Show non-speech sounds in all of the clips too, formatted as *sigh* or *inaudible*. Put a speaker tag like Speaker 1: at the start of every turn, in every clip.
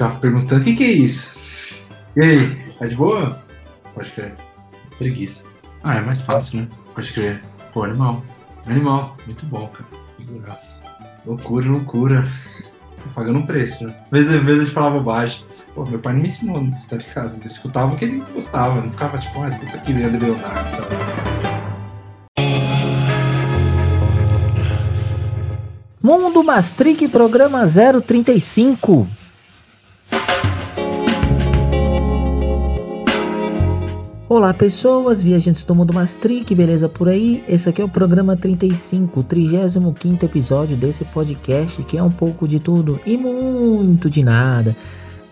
Speaker 1: ficava perguntando: o que, que é isso? E aí, tá de boa? Pode crer. Preguiça. Ah, é mais fácil, né? Pode crer. Pô, animal. Animal. Muito bom, cara. Figuraça. Loucura, loucura. Tô pagando um preço, né? Às vezes, às vezes de falar bobagem. Pô, meu pai não me ensinou, tá ligado? Ele escutava o que ele gostava. Não ficava tipo, ah, escuta aqui, Leandro Leonardo, sabe?
Speaker 2: Mundo Mastric, programa 035. Olá pessoas, viajantes do Mundo Mastric, beleza por aí? Esse aqui é o programa 35, 35 episódio desse podcast que é um pouco de tudo e muito de nada.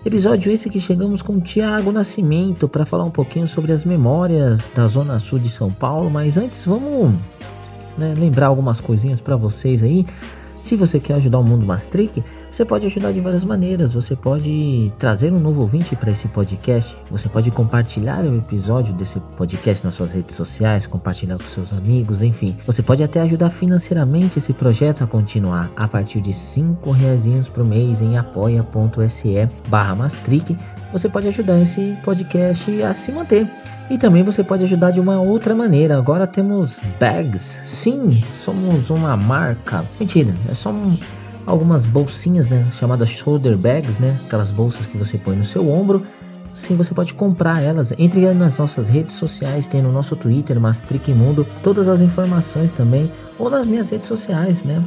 Speaker 2: Episódio esse que chegamos com o Tiago Nascimento para falar um pouquinho sobre as memórias da Zona Sul de São Paulo, mas antes vamos né, lembrar algumas coisinhas para vocês aí. Se você quer ajudar o Mundo Mastric, você pode ajudar de várias maneiras. Você pode trazer um novo ouvinte para esse podcast. Você pode compartilhar o episódio desse podcast nas suas redes sociais, compartilhar com seus amigos, enfim. Você pode até ajudar financeiramente esse projeto a continuar a partir de cinco reais por mês em apoia.se barra Mastric. Você pode ajudar esse podcast a se manter. E também você pode ajudar de uma outra maneira. Agora temos bags. Sim, somos uma marca. Mentira, é só um, algumas bolsinhas, né, chamadas shoulder bags, né, aquelas bolsas que você põe no seu ombro. Sim, você pode comprar elas. Entre nas nossas redes sociais, tem no nosso Twitter, Mastric Mundo, todas as informações também, ou nas minhas redes sociais, né?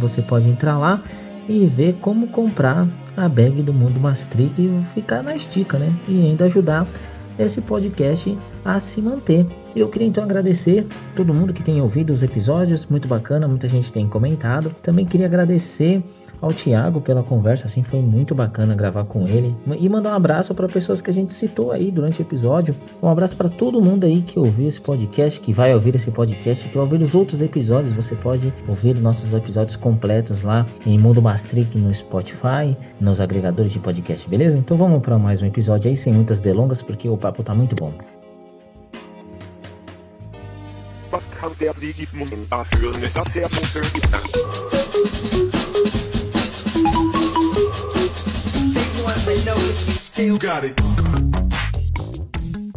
Speaker 2: Você pode entrar lá e ver como comprar a bag do Mundo Mastric e ficar na estica, né? E ainda ajudar esse podcast a se manter. Eu queria então agradecer todo mundo que tem ouvido os episódios, muito bacana, muita gente tem comentado. Também queria agradecer ao Thiago pela conversa, assim, foi muito bacana gravar com ele. E mandar um abraço para pessoas que a gente citou aí durante o episódio. Um abraço para todo mundo aí que ouviu esse podcast, que vai ouvir esse podcast, que vai ouvir os outros episódios. Você pode ouvir nossos episódios completos lá em Mundo Mastric no Spotify, nos agregadores de podcast, beleza? Então vamos para mais um episódio aí, sem muitas delongas, porque o papo tá muito bom.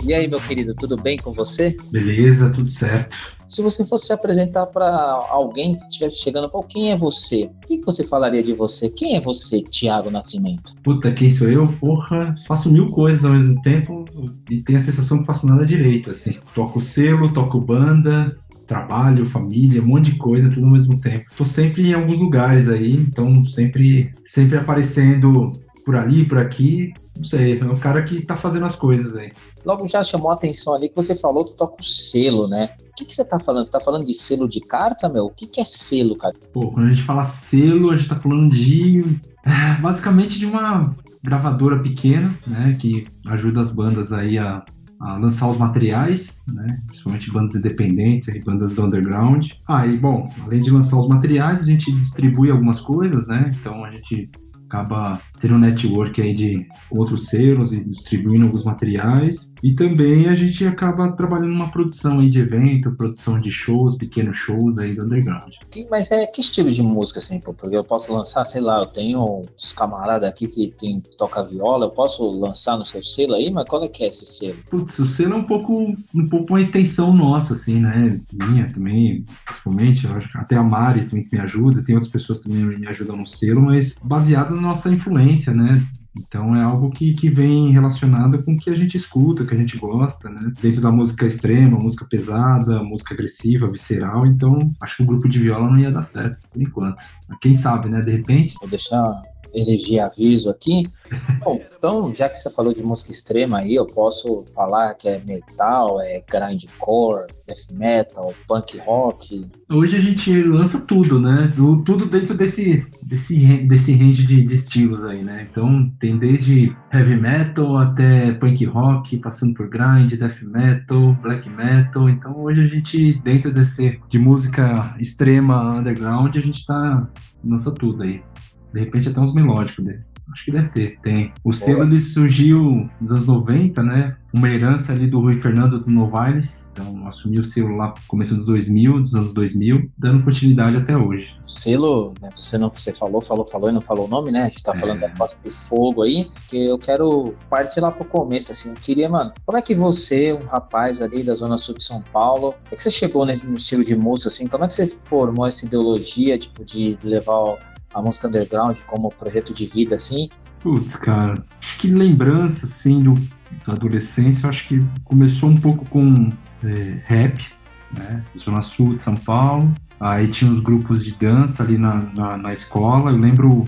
Speaker 2: E aí, meu querido, tudo bem com você?
Speaker 1: Beleza, tudo certo.
Speaker 2: Se você fosse se apresentar para alguém que estivesse chegando, pô, quem é você? O que você falaria de você? Quem é você, Tiago Nascimento?
Speaker 1: Puta, quem sou eu? Porra, faço mil coisas ao mesmo tempo e tenho a sensação que faço nada direito, assim. Toco selo, toco banda, trabalho, família, um monte de coisa, tudo ao mesmo tempo. Tô sempre em alguns lugares aí, então sempre, sempre aparecendo por ali, por aqui, não sei, é um cara que tá fazendo as coisas aí.
Speaker 2: Logo já chamou a atenção ali que você falou que toca o selo, né? O que, que você tá falando? Você tá falando de selo de carta, meu? O que, que é selo, cara?
Speaker 1: Pô, quando a gente fala selo, a gente tá falando de. É, basicamente de uma gravadora pequena, né? Que ajuda as bandas aí a, a lançar os materiais, né? Principalmente bandas independentes e bandas do underground. Ah, bom, além de lançar os materiais, a gente distribui algumas coisas, né? Então a gente acaba tendo um network aí de outros selos e distribuindo alguns materiais. E também a gente acaba trabalhando numa produção aí de evento, produção de shows, pequenos shows aí do underground.
Speaker 2: Mas é que estilo de música, assim, porque eu posso lançar, sei lá, eu tenho uns camaradas aqui que, tem, que toca viola, eu posso lançar no seu selo aí, mas qual é que é esse selo?
Speaker 1: Putz, o selo é um pouco, um pouco uma extensão nossa, assim, né? Minha também, principalmente, eu acho, até a Mari também que me ajuda, tem outras pessoas também que me ajudam no selo, mas baseado na nossa influência, né? Então é algo que, que vem relacionado com o que a gente escuta, que a gente gosta, né? Dentro da música extrema, música pesada, música agressiva, visceral. Então acho que o grupo de viola não ia dar certo, por enquanto. Mas quem sabe, né? De repente.
Speaker 2: Vou deixar eleger aviso aqui. Bom, então, já que você falou de música extrema aí, eu posso falar que é metal, é grindcore, death metal, punk rock.
Speaker 1: Hoje a gente lança tudo, né? Tudo dentro desse, desse, desse range de, de estilos aí, né? Então, tem desde heavy metal até punk rock, passando por grind, death metal, black metal. Então, hoje a gente, dentro desse de música extrema underground, a gente tá lança tudo aí. De repente até uns melódicos dele. Acho que deve ter, tem. O selo ele surgiu nos anos 90, né? Uma herança ali do Rui Fernando do Novaes. Então assumiu o selo lá no começo dos 2000, dos anos 2000, dando continuidade até hoje.
Speaker 3: O selo, né, você não você falou, falou, falou e não falou o nome, né? A gente tá é. falando da Costa de Fogo aí, que eu quero partir lá pro começo, assim. Eu queria, mano, como é que você, um rapaz ali da Zona Sul de São Paulo, como é que você chegou no estilo de música, assim? Como é que você formou essa ideologia, tipo, de levar a música underground como projeto de vida, assim?
Speaker 1: Putz, cara, acho que lembrança, assim, do, da adolescência, acho que começou um pouco com é, rap, né? Zona Sul de São Paulo. Aí tinha os grupos de dança ali na, na, na escola. Eu lembro,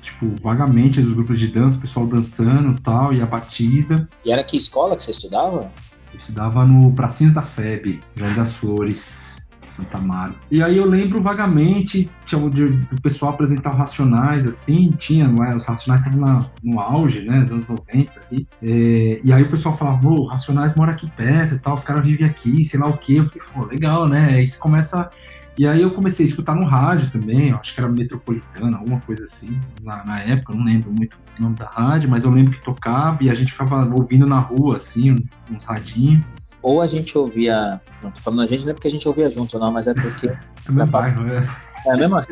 Speaker 1: tipo, vagamente dos grupos de dança, o pessoal dançando tal, e a batida.
Speaker 3: E era que escola que você estudava?
Speaker 1: Eu estudava no Pracinhas da FEB, Jardim das Flores. Santa Amaro. E aí eu lembro vagamente tinha de, do pessoal apresentar o Racionais, assim, tinha, é? Os Racionais estavam no auge, né? Nos anos 90 ali. É, e aí o pessoal falava, o Racionais mora aqui perto e tal, os caras vivem aqui, sei lá o quê. Eu falei, pô, legal, né? Aí você começa. E aí eu comecei a escutar no rádio também, acho que era metropolitana, alguma coisa assim, na, na época, não lembro muito o nome da rádio, mas eu lembro que tocava e a gente ficava ouvindo na rua, assim, uns radinhos
Speaker 3: ou a gente ouvia. Não tô falando a gente não é porque a gente ouvia junto, não, mas é porque. *laughs*
Speaker 1: É meu bairro, né?
Speaker 3: É a mesma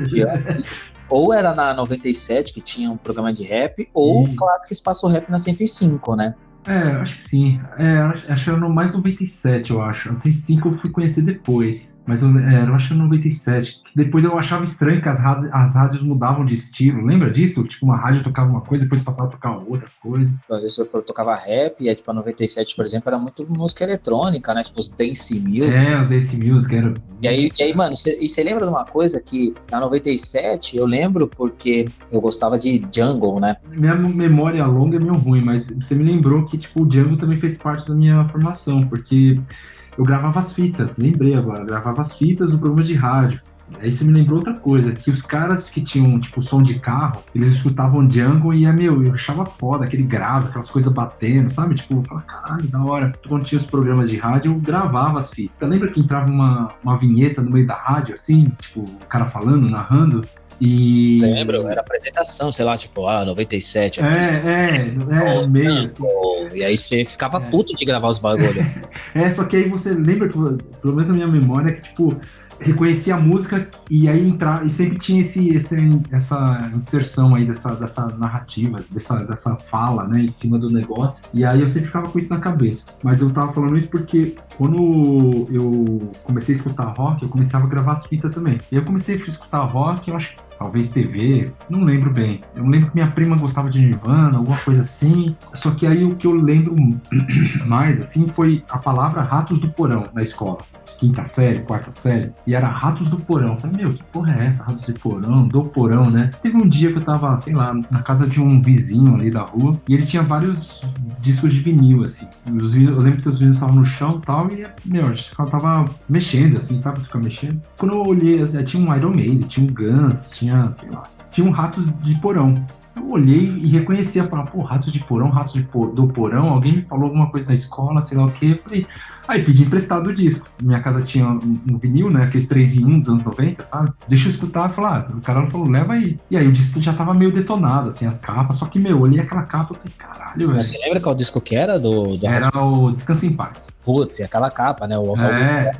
Speaker 3: *laughs* Ou era na 97 que tinha um programa de rap, ou o clássico Espaço Rap na 105, né?
Speaker 1: É, acho que sim. É, acho que era no mais 97, eu acho. A 105 eu fui conhecer depois. Mas eu, é, eu acho que era 97. Depois eu achava estranho que as rádios, as rádios mudavam de estilo. Lembra disso? Tipo, uma rádio tocava uma coisa, depois passava a tocar outra coisa.
Speaker 3: Às vezes eu tocava rap, e aí, tipo, a 97, por exemplo, era muito música eletrônica, né? Tipo, os dance music.
Speaker 1: É, os dance music, era.
Speaker 3: E aí, e aí mano, cê, e você lembra de uma coisa que na 97 eu lembro porque eu gostava de jungle, né?
Speaker 1: Minha memória longa é meio ruim, mas você me lembrou que que, tipo, o Django também fez parte da minha formação, porque eu gravava as fitas, lembrei agora, gravava as fitas do programa de rádio. Aí você me lembrou outra coisa, que os caras que tinham, tipo, som de carro, eles escutavam Django e, é, meu, eu achava foda, aquele grave, aquelas coisas batendo, sabe? Tipo, eu falava, caralho, da hora. Quando tinha os programas de rádio, eu gravava as fitas. Lembra que entrava uma, uma vinheta no meio da rádio, assim, tipo, o cara falando, narrando? E...
Speaker 3: Lembro, era apresentação, sei lá, tipo, ah, 97.
Speaker 1: Aqui. É, é, é, meio assim.
Speaker 3: E aí você ficava é. puto de gravar os bagulhos. *laughs*
Speaker 1: é, só que aí você lembra, que, pelo menos na minha memória, que, tipo, reconhecia a música e aí entrar e sempre tinha esse, esse, essa inserção aí dessa, dessa narrativa, dessa, dessa fala, né, em cima do negócio. E aí eu sempre ficava com isso na cabeça. Mas eu tava falando isso porque quando eu comecei a escutar rock, eu começava a gravar as fitas também. E eu comecei a escutar rock, eu acho que talvez TV, não lembro bem. Eu lembro que minha prima gostava de Nirvana, alguma coisa assim. Só que aí o que eu lembro *clears throat* mais assim foi a palavra ratos do porão na escola. Quinta série, quarta série, e era Ratos do Porão. Eu falei, meu, que porra é essa? Ratos do Porão, do Porão, né? Teve um dia que eu tava, sei lá, na casa de um vizinho ali da rua, e ele tinha vários discos de vinil, assim. Os vinil, eu lembro que os vinis estavam no chão e tal, e, meu, gente tava mexendo, assim, sabe? Você ficar mexendo. Quando eu olhei, assim, tinha um Iron Maiden, tinha um Guns, tinha tinha, sei lá, tinha um rato de porão. Eu olhei e reconheci a palavra, pô, ratos de porão, ratos de por, do porão, alguém me falou alguma coisa na escola, sei lá o que. Eu falei, aí pedi emprestado o disco. Minha casa tinha um, um, vinil, né? Aqueles 3 em 1 dos anos 90, sabe? Deixa eu escutar falar, ah, o cara falou, leva aí. E aí o disco já tava meio detonado, assim, as capas, só que, meu, eu olhei aquela capa e falei, caralho, velho.
Speaker 3: Você lembra qual disco que era do. do
Speaker 1: era o Descansa em Paz.
Speaker 3: Putz, e aquela capa, né? O
Speaker 1: é.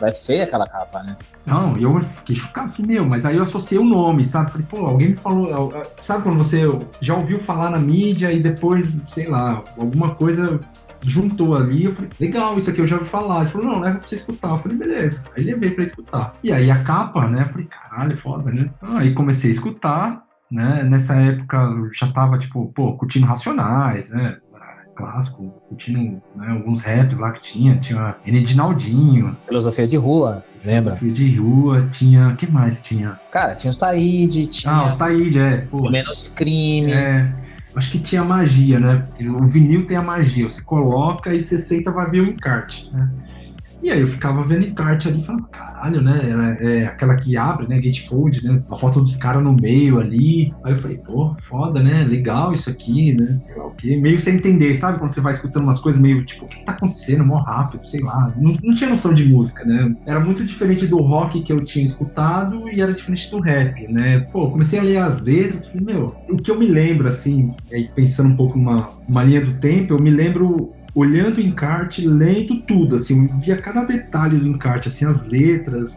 Speaker 3: é feia aquela capa, né?
Speaker 1: Não, e eu fiquei chocado, falei, meu, mas aí eu associei o nome, sabe? Falei, pô, alguém me falou. Sabe quando você já ouviu falar na mídia e depois, sei lá, alguma coisa juntou ali, eu falei, legal, isso aqui eu já ouvi falar. Ele falou, não, leva pra você escutar. Eu falei, beleza. Aí levei pra escutar. E aí a capa, né? Eu falei, caralho, foda, né? Aí comecei a escutar, né? Nessa época eu já tava, tipo, pô, curtindo Racionais, né? Clássico, curtindo né, alguns raps lá que tinha, tinha N. Dinaldinho.
Speaker 3: Filosofia de rua, lembra?
Speaker 1: Filosofia de rua, tinha. que mais tinha?
Speaker 3: Cara, tinha os Taíde, tinha.
Speaker 1: Ah, os Taíde, é.
Speaker 3: Pô. Menos crime.
Speaker 1: É. Acho que tinha magia, né? O vinil tem a magia. Você coloca e você senta vai ver o encarte, né? E aí eu ficava vendo encarte ali falava, caralho, né? Era, é, aquela que abre, né? Gatefold, né? A foto dos caras no meio ali. Aí eu falei, pô, foda, né? Legal isso aqui, né? Sei lá o quê. Meio sem entender, sabe? Quando você vai escutando umas coisas meio tipo, o que, que tá acontecendo? Mó rápido, sei lá. Não, não tinha noção de música, né? Era muito diferente do rock que eu tinha escutado e era diferente do rap, né? Pô, comecei a ler as letras, falei, meu, o que eu me lembro, assim, pensando um pouco numa uma linha do tempo, eu me lembro olhando o encarte, lendo tudo, assim, via cada detalhe do encarte, assim, as letras,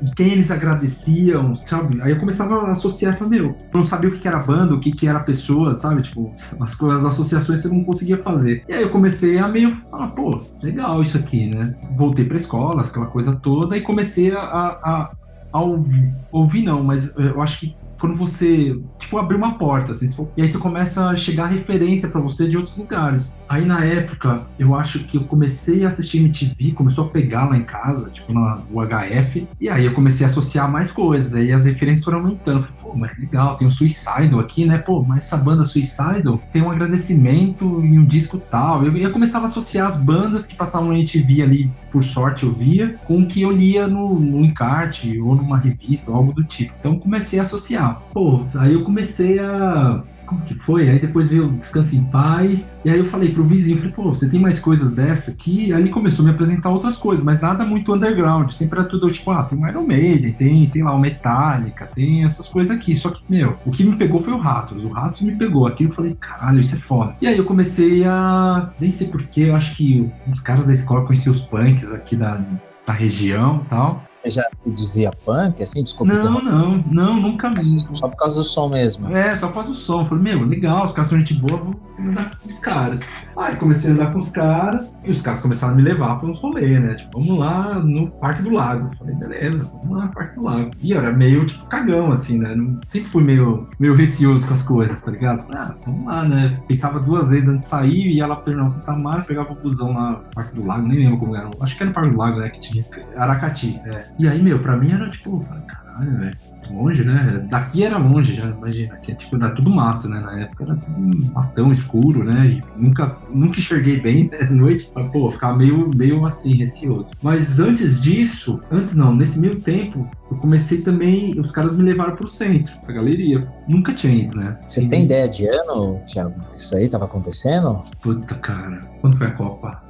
Speaker 1: e quem eles agradeciam, sabe? Aí eu começava a associar, falei, meu, eu não sabia o que era banda, o que era pessoa, sabe? Tipo, *laughs* as as associações você não conseguia fazer. E aí eu comecei a meio falar, pô, legal isso aqui, né? Voltei pra escola, aquela coisa toda, e comecei a, a, a ouvir, ouvir não, mas eu acho que quando você, tipo, abrir uma porta, assim, for, e aí você começa a chegar referência para você de outros lugares. Aí na época, eu acho que eu comecei a assistir MTV, começou a pegar lá em casa, tipo, na UHF, e aí eu comecei a associar mais coisas, aí as referências foram aumentando. Pô, mas legal, tem o Suicidal aqui, né? Pô, mas essa banda Suicidal tem um agradecimento e um disco tal. Eu, eu começava a associar as bandas que passavam na MTV ali, por sorte eu via, com o que eu lia no, no encarte ou numa revista ou algo do tipo. Então comecei a associar. Pô, aí eu comecei a como que foi? Aí depois veio Descanse em Paz. E aí eu falei pro vizinho, falei, pô, você tem mais coisas dessa aqui? Aí ele começou a me apresentar outras coisas, mas nada muito underground. Sempre era tudo tipo, ah, tem um Iron Maiden, tem, sei lá, o Metallica, tem essas coisas aqui. Só que, meu, o que me pegou foi o Ratos. O Ratos me pegou. Aqui eu falei, caralho, isso é foda. E aí eu comecei a. Nem sei porquê, eu acho que os caras da escola conheciam os punks aqui da, da região e tal
Speaker 2: já se dizia punk, assim? Desculpa.
Speaker 1: Não, não, não, nunca vi.
Speaker 2: Só por causa do som mesmo.
Speaker 1: É, só por causa do som. Falei, meu, legal, os caras são gente boa, vou andar com os caras. Aí comecei a andar com os caras e os caras começaram a me levar para uns rolês, né? Tipo, vamos lá no Parque do Lago. Falei, beleza, vamos lá no Parque do Lago. E era meio, tipo, cagão, assim, né? Sempre fui meio, meio receoso com as coisas, tá ligado? Ah, vamos lá, né? Pensava duas vezes antes de sair, ia lá pro Terminal Santa Mara, pegava o busão lá no Parque do Lago, nem lembro como era. Acho que era no Parque do Lago, né? Que tinha. Aracati, é. E aí, meu, pra mim era tipo, caralho, velho longe, né? Daqui era longe já, imagina. Aqui é tipo, era tudo mato, né? Na época era tudo matão escuro, né? E nunca, nunca enxerguei bem né? *laughs* noite. Mas, pô, ficava meio, meio assim, receoso. Mas antes disso, antes não, nesse meio tempo, eu comecei também. Os caras me levaram pro centro, pra galeria. Nunca tinha ido, né?
Speaker 2: Você e... tem ideia de ano, Thiago? Isso aí tava acontecendo?
Speaker 1: Puta, cara. Quando foi a Copa?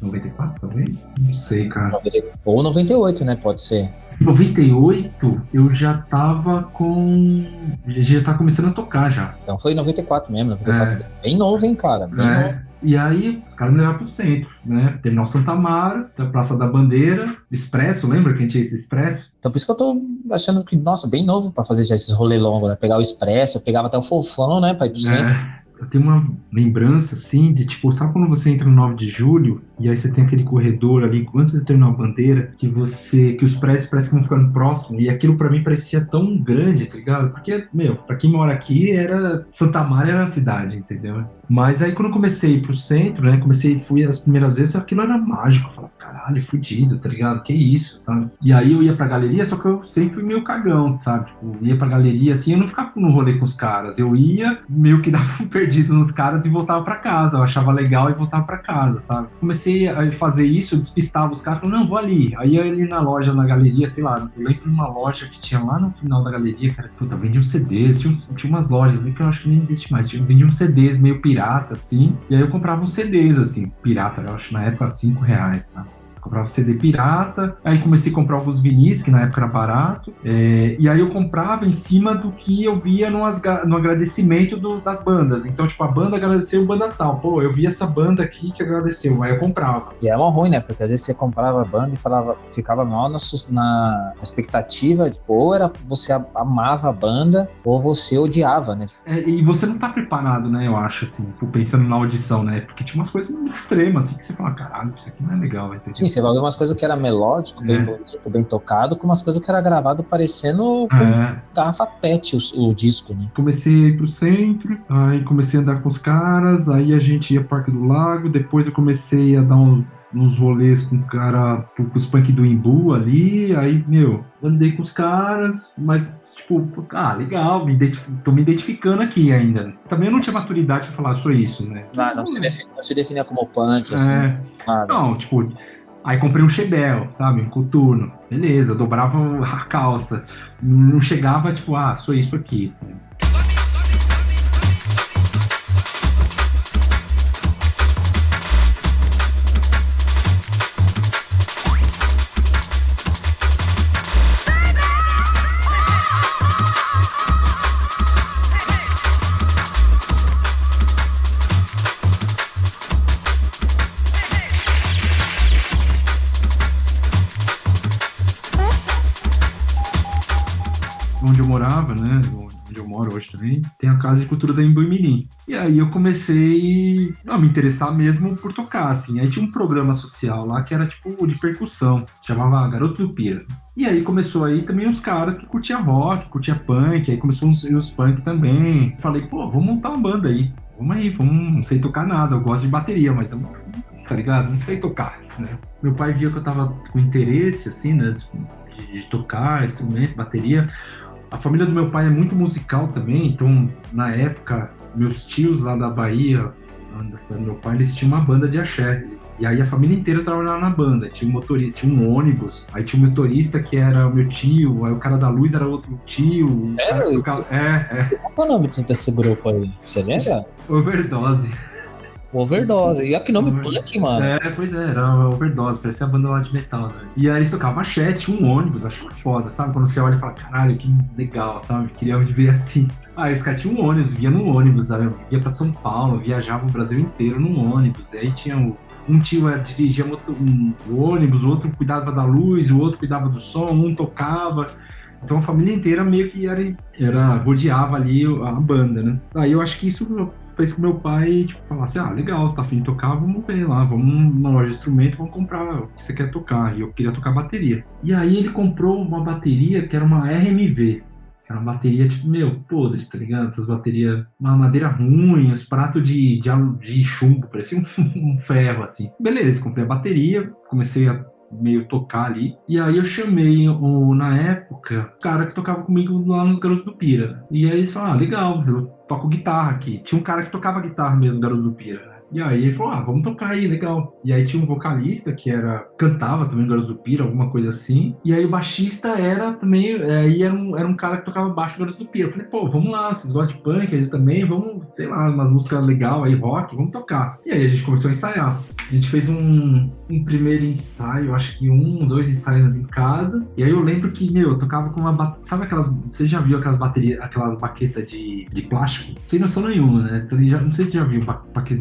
Speaker 1: 94, talvez? Não sei, cara.
Speaker 2: Ou 98, né? Pode ser.
Speaker 1: 98 eu já tava com. Já tava começando a tocar já.
Speaker 2: Então foi 94 mesmo, 94 é. bem novo, hein, cara? Bem é. novo.
Speaker 1: E aí, os caras me levaram pro centro, né? Terminal Santa Mara, Praça da Bandeira, Expresso, lembra que a gente tinha esse Expresso?
Speaker 2: Então por isso que eu tô achando que, nossa, bem novo para fazer já esses rolê longos, né? Pegar o Expresso, eu pegava até o Fofão, né? Pra ir pro centro. É
Speaker 1: eu tenho uma lembrança, assim, de tipo, sabe quando você entra no 9 de julho e aí você tem aquele corredor ali, antes de terminar a bandeira, que você, que os prédios parecem que vão ficando próximos, e aquilo para mim parecia tão grande, tá ligado? Porque, meu, pra quem mora aqui, era, Santa Maria era a cidade, entendeu? Mas aí quando eu comecei a ir pro centro, né, comecei, fui as primeiras vezes, aquilo era mágico, eu falava, caralho, fudido, tá ligado? Que isso, sabe? E aí eu ia pra galeria, só que eu sempre fui meio cagão, sabe? Tipo, ia pra galeria, assim, eu não ficava no rolê com os caras, eu ia, meio que *laughs* dava um perdido nos caras e voltava para casa. Eu achava legal e voltava para casa, sabe? Comecei a fazer isso, eu despistava os caras, falando, não, vou ali. Aí eu ali na loja, na galeria, sei lá, eu lembro de uma loja que tinha lá no final da galeria, cara, puta, vendia uns CDs, tinha, tinha umas lojas ali que eu acho que nem existe mais, tinha, vendia uns CDs meio pirata, assim, e aí eu comprava uns CDs, assim, pirata, eu acho na época 5 reais, sabe? Comprava CD pirata, aí comecei a comprar alguns vinis, que na época era barato, é, e aí eu comprava em cima do que eu via no, no agradecimento do, das bandas. Então, tipo, a banda agradeceu banda tal. Pô, eu vi essa banda aqui que agradeceu, aí eu comprava.
Speaker 2: E é uma ruim, né? Porque às vezes você comprava a banda e falava, ficava mal na, na expectativa, tipo, ou era você amava a banda, ou você odiava, né?
Speaker 1: É, e você não tá preparado, né? Eu acho, assim, pensando na audição, né? Porque tinha umas coisas muito extremas, assim, que você fala, caralho, isso aqui não é legal, entendeu?
Speaker 2: Sim, você vai ver umas coisas que era melódico, bem é. bonito, bem tocado, com umas coisas que era gravado parecendo com é. garrafa pet o, o, disco, né?
Speaker 1: Comecei a ir pro centro, aí comecei a andar com os caras, aí a gente ia pro Parque do Lago, depois eu comecei a dar um, uns rolês com o cara, com os punk do Imbu ali, aí, meu, andei com os caras, mas tipo, ah, legal, me tô me identificando aqui ainda. Também eu não tinha maturidade pra falar só isso, né?
Speaker 2: Não, não, se, define, não se definia como punk, assim.
Speaker 1: É, Não, tipo, Aí comprei um Chebel, sabe? Um coturno. Beleza, dobrava a calça. Não chegava, tipo, ah, sou isso aqui. A Casa de Cultura da Embu-Mirim. E aí eu comecei a me interessar mesmo por tocar, assim. Aí tinha um programa social lá que era tipo de percussão, chamava Garoto do Pira. E aí começou aí também os caras que curtiam rock, curtiam punk, aí começou os, os punk também. Falei, pô, vamos montar uma banda aí. Vamos aí, vamos, não sei tocar nada, eu gosto de bateria, mas eu, tá ligado? Não sei tocar, né? Meu pai via que eu tava com interesse, assim, né? De, de tocar instrumento, bateria. A família do meu pai é muito musical também, então na época, meus tios lá da Bahia, da cidade do meu pai, eles tinham uma banda de axé. E aí a família inteira trabalhava na banda. Tinha um motorista, tinha um ônibus, aí tinha um motorista que era o meu tio, aí o cara da luz era outro tio.
Speaker 3: É,
Speaker 1: cara, é,
Speaker 3: é. Qual é o nome desse grupo aí? Você lembra?
Speaker 1: Overdose.
Speaker 3: Overdose. E olha que nome Over... punk, mano.
Speaker 1: É, pois é, era Overdose, parecia a banda lá de metal, né? E aí eles tocavam chat, um ônibus, achava foda, sabe? Quando você olha e fala, caralho, que legal, sabe? Queria viver assim. Ah, esse cara tinha um ônibus, via no ônibus, sabe? Via pra São Paulo, viajava o Brasil inteiro num ônibus. E aí tinha o, um tio era, dirigia um, um ônibus, o outro cuidava da luz, o outro cuidava do som, um tocava. Então a família inteira meio que era, era rodeava ali a banda, né? Aí eu acho que isso fez com meu pai, tipo, falasse, ah, legal, você tá afim de tocar, vamos ver lá, vamos numa loja de instrumento, vamos comprar o que você quer tocar. E eu queria tocar bateria. E aí ele comprou uma bateria que era uma RMV, era uma bateria, tipo, meu, podre, tá ligado? Essas baterias, uma madeira ruim, os pratos de, de, de chumbo, parecia um, *laughs* um, ferro, assim. Beleza, comprei a bateria, comecei a meio tocar ali. E aí eu chamei, o, na época, o cara que tocava comigo lá nos Garotos do Pira. E aí eles falaram, ah, legal, toco guitarra aqui. Tinha um cara que tocava guitarra mesmo, Garoto do Pira? E aí ele falou, ah, vamos tocar aí, legal. E aí tinha um vocalista que era cantava também Garoto do Pira, alguma coisa assim. E aí o baixista era também, aí era um, era um cara que tocava baixo Garoto do Pira. Eu falei, pô, vamos lá, vocês gostam de punk, ele também, vamos, sei lá, umas músicas legal aí, rock, vamos tocar. E aí a gente começou a ensaiar. A gente fez um, um primeiro ensaio, acho que um, dois ensaios em casa. E aí eu lembro que, meu, eu tocava com uma. Sabe aquelas. Você já viu aquelas baterias, aquelas baquetas de, de plástico? Sem noção nenhuma, né? Então, já, não sei se você já viu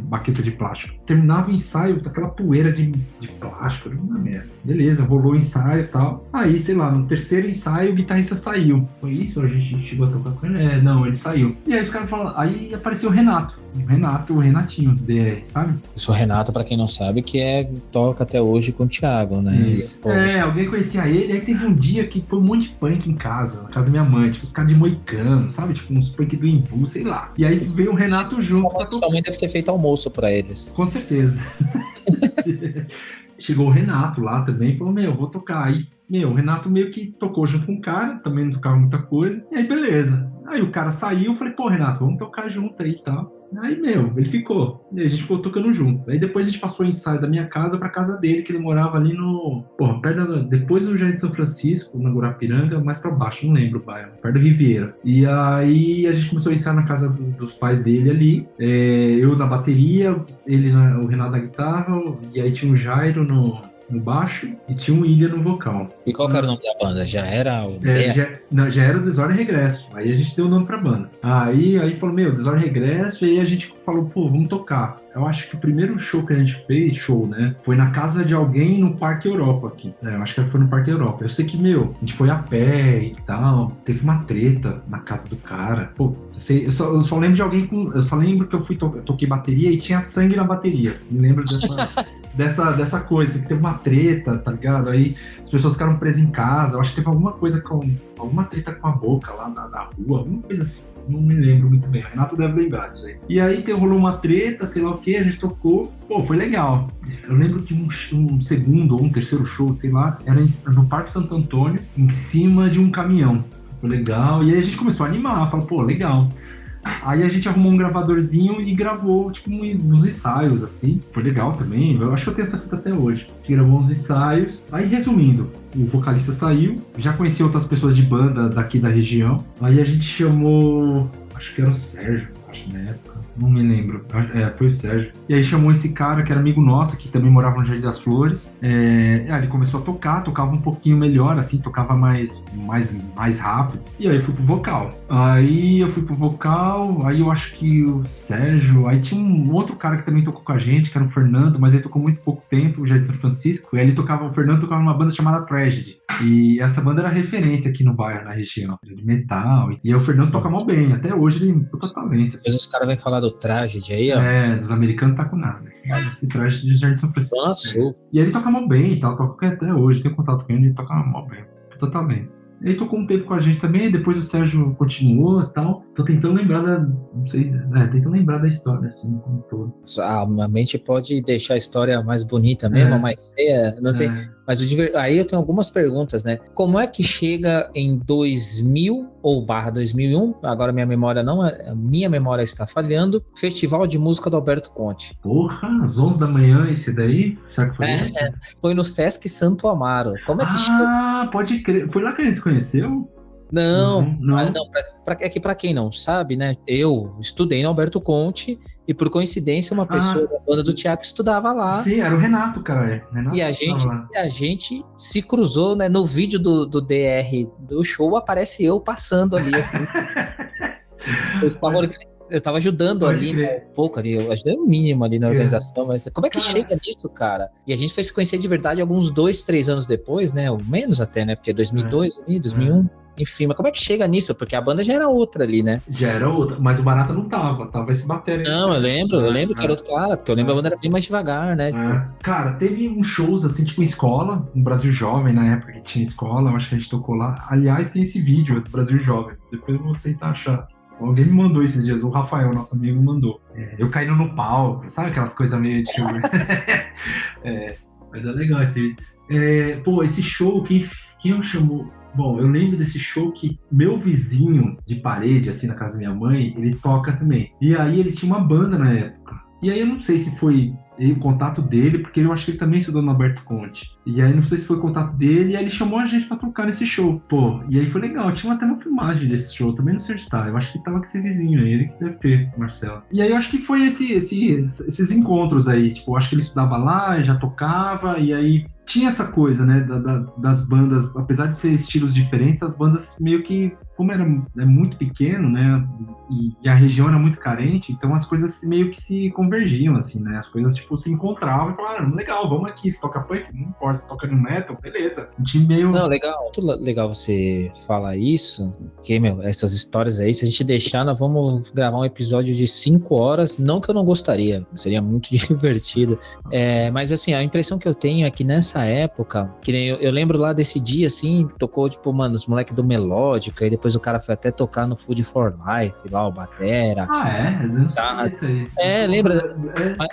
Speaker 1: baqueta de plástico. Terminava o ensaio, aquela poeira de, de plástico, uma merda. Beleza, rolou o ensaio e tal. Aí, sei lá, no terceiro ensaio o guitarrista saiu. Foi isso? A gente chegou a tocar com ele? É, não, ele saiu. E aí os caras falaram. Aí apareceu o Renato. O Renato, o Renatinho, DR, sabe?
Speaker 3: Isso, o Renato, pra quem não sabe, que é toca até hoje com o Thiago, né?
Speaker 1: Isso. É, alguém conhecia ele, aí teve um dia que foi um monte de punk em casa, na casa da minha mãe, tipo, os caras de moicano, sabe? Tipo, uns punk do Imbu, sei lá. E aí veio o Renato junto.
Speaker 3: Sua mãe deve ter feito almoço para eles.
Speaker 1: Com certeza. *laughs* Chegou o Renato lá também, falou, meu, vou tocar. Aí, meu, o Renato meio que tocou junto com o cara, também não tocava muita coisa. E aí, beleza. Aí o cara saiu, eu falei, pô, Renato, vamos tocar junto aí e tal. Aí, meu, ele ficou. E a gente ficou tocando junto. Aí depois a gente passou o ensaio da minha casa pra casa dele, que ele morava ali no. Porra, perto da, depois do Jardim São Francisco, na Guarapiranga, mais pra baixo, não lembro o bairro, perto do Riviera. E aí a gente começou a ensaiar na casa do, dos pais dele ali. É, eu na bateria, ele na, o Renato na guitarra, e aí tinha o Jairo no, no baixo e tinha um Ilha no vocal.
Speaker 3: E qual era o nome da banda? Já era o.
Speaker 1: É, já, não, já era o Desordem Regresso. Aí a gente deu o nome pra banda. Aí, aí falou, meu, Desordem Regresso, e aí a gente falou, pô, vamos tocar. Eu acho que o primeiro show que a gente fez, show, né? Foi na casa de alguém no Parque Europa aqui. É, eu acho que foi no Parque Europa. Eu sei que, meu, a gente foi a pé e tal. Teve uma treta na casa do cara. Pô, sei, eu, só, eu só lembro de alguém com. Eu só lembro que eu fui to, eu toquei bateria e tinha sangue na bateria. Me lembro dessa. *laughs* dessa, dessa coisa, que teve uma treta, tá ligado? Aí as pessoas ficaram presas em casa. Eu acho que teve alguma coisa com. alguma treta com a boca lá da, rua, alguma coisa assim não me lembro muito bem. A Renata deve lembrar disso aí. E aí tem, rolou uma treta, sei lá o que, a gente tocou. Pô, foi legal. Eu lembro que um, um, segundo ou um terceiro show, sei lá, era no Parque Santo Antônio, em cima de um caminhão. Foi legal. E aí a gente começou a animar, falou, pô, legal. Aí a gente arrumou um gravadorzinho e gravou, tipo, uns ensaios, assim. Foi legal também. Eu acho que eu tenho essa fita até hoje. A gente gravou uns ensaios. Aí, resumindo, o vocalista saiu. Já conheci outras pessoas de banda daqui da região. Aí a gente chamou. Acho que era o Sérgio, acho, época não me lembro. É, foi o Sérgio. E aí chamou esse cara que era amigo nosso, que também morava no Jardim das Flores. É, aí ele começou a tocar, tocava um pouquinho melhor, assim, tocava mais, mais, mais rápido. E aí eu fui pro vocal. Aí eu fui pro vocal, aí eu acho que o Sérgio. Aí tinha um outro cara que também tocou com a gente, que era o Fernando, mas ele tocou muito pouco tempo, já em São Francisco. E aí ele tocava, o Fernando tocava numa banda chamada Tragedy. E essa banda era referência aqui no bairro, na região, de metal. E o Fernando toca mal bem, até hoje ele é puta talento.
Speaker 3: Assim. Depois os caras vão falar do Tragedy aí, ó.
Speaker 1: É, dos americanos tá com nada. Esse, esse Tragedy de Jardim São Francisco. Nossa. E ele toca mal bem e tal, toca até hoje, tenho contato com ele, ele toca mal bem. Puta talento. Ele tocou um tempo com a gente também, depois o Sérgio continuou e tal. Tô tentando lembrar da. Não sei, é, tentando lembrar da história, assim, como todo.
Speaker 3: A mente pode deixar a história mais bonita mesmo, é. mais feia. Não é. Mas aí eu tenho algumas perguntas, né? Como é que chega em 2000 ou barra 2001, agora minha memória não, é, minha memória está falhando, Festival de Música do Alberto Conte.
Speaker 1: Porra, às 11 da manhã esse daí? Será que foi é,
Speaker 3: Foi no Sesc Santo Amaro. Como é que
Speaker 1: ah, chega? Ah, pode crer. Foi lá que a gente se conheceu?
Speaker 3: Não, não. não pra, pra, é que para quem não sabe, né? Eu estudei no Alberto Conte e por coincidência uma pessoa ah, da banda do Tiago estudava lá.
Speaker 1: Sim, era o Renato, cara. Renato
Speaker 3: e a gente, a gente se cruzou, né? No vídeo do, do DR do show aparece eu passando ali. Assim. *laughs* eu estava eu estava ajudando Pode ali né, um pouco ali, eu ajudei o mínimo ali na é. organização, mas como é que cara. chega nisso, cara? E a gente foi se conhecer de verdade alguns dois, três anos depois, né? Ou menos até, né? Porque 2002 é. ali, 2001. É. Enfim, mas como é que chega nisso? Porque a banda já era outra ali, né?
Speaker 1: Já era outra, mas o Barata não tava, tava esse bater
Speaker 3: Não, eu lembro, eu lembro que era outro cara, porque eu lembro é. a banda era bem mais devagar, né?
Speaker 1: Tipo... Cara, teve uns shows assim, tipo em escola, no Brasil Jovem, na época que tinha escola, eu acho que a gente tocou lá. Aliás, tem esse vídeo do Brasil Jovem, depois eu vou tentar achar. Alguém me mandou esses dias, o Rafael, nosso amigo, mandou. É, eu caindo no palco, sabe aquelas coisas meio de filme? *laughs* *laughs* é, mas é legal esse. É, pô, esse show, quem, quem eu chamou? Bom, eu lembro desse show que meu vizinho de parede, assim, na casa da minha mãe, ele toca também. E aí ele tinha uma banda na época. E aí eu não sei se foi o contato dele, porque eu acho que ele também estudou no Alberto Conte. E aí não sei se foi o contato dele, e aí ele chamou a gente para tocar nesse show. Pô, e aí foi legal, tinha até uma filmagem desse show, também não sei onde tá. Eu acho que tava com esse vizinho aí, ele que deve ter, Marcelo. E aí eu acho que foi esse, esse, esses encontros aí, tipo, eu acho que ele estudava lá, já tocava, e aí tinha essa coisa, né, da, da, das bandas, apesar de ser estilos diferentes, as bandas meio que, como era é muito pequeno, né, e, e, a região era muito carente, então as coisas meio que se convergiam, assim, né, as coisas, tipo, se encontravam e falaram, legal, vamos aqui, se toca punk, não importa, se toca no metal, beleza. Um time meio...
Speaker 3: Não, legal, muito legal você falar isso, porque, meu, essas histórias aí, se a gente deixar, nós vamos gravar um episódio de 5 horas, não que eu não gostaria, seria muito *laughs* divertido, é, mas, assim, a impressão que eu tenho é que nessa nessa época, que nem eu, eu, lembro lá desse dia, assim, tocou, tipo, mano, os moleques do Melódica, e depois o cara foi até tocar no Food for Life, lá, o Batera.
Speaker 1: Ah, é? Eu não tá, isso aí.
Speaker 3: É, lembra. É. Mas,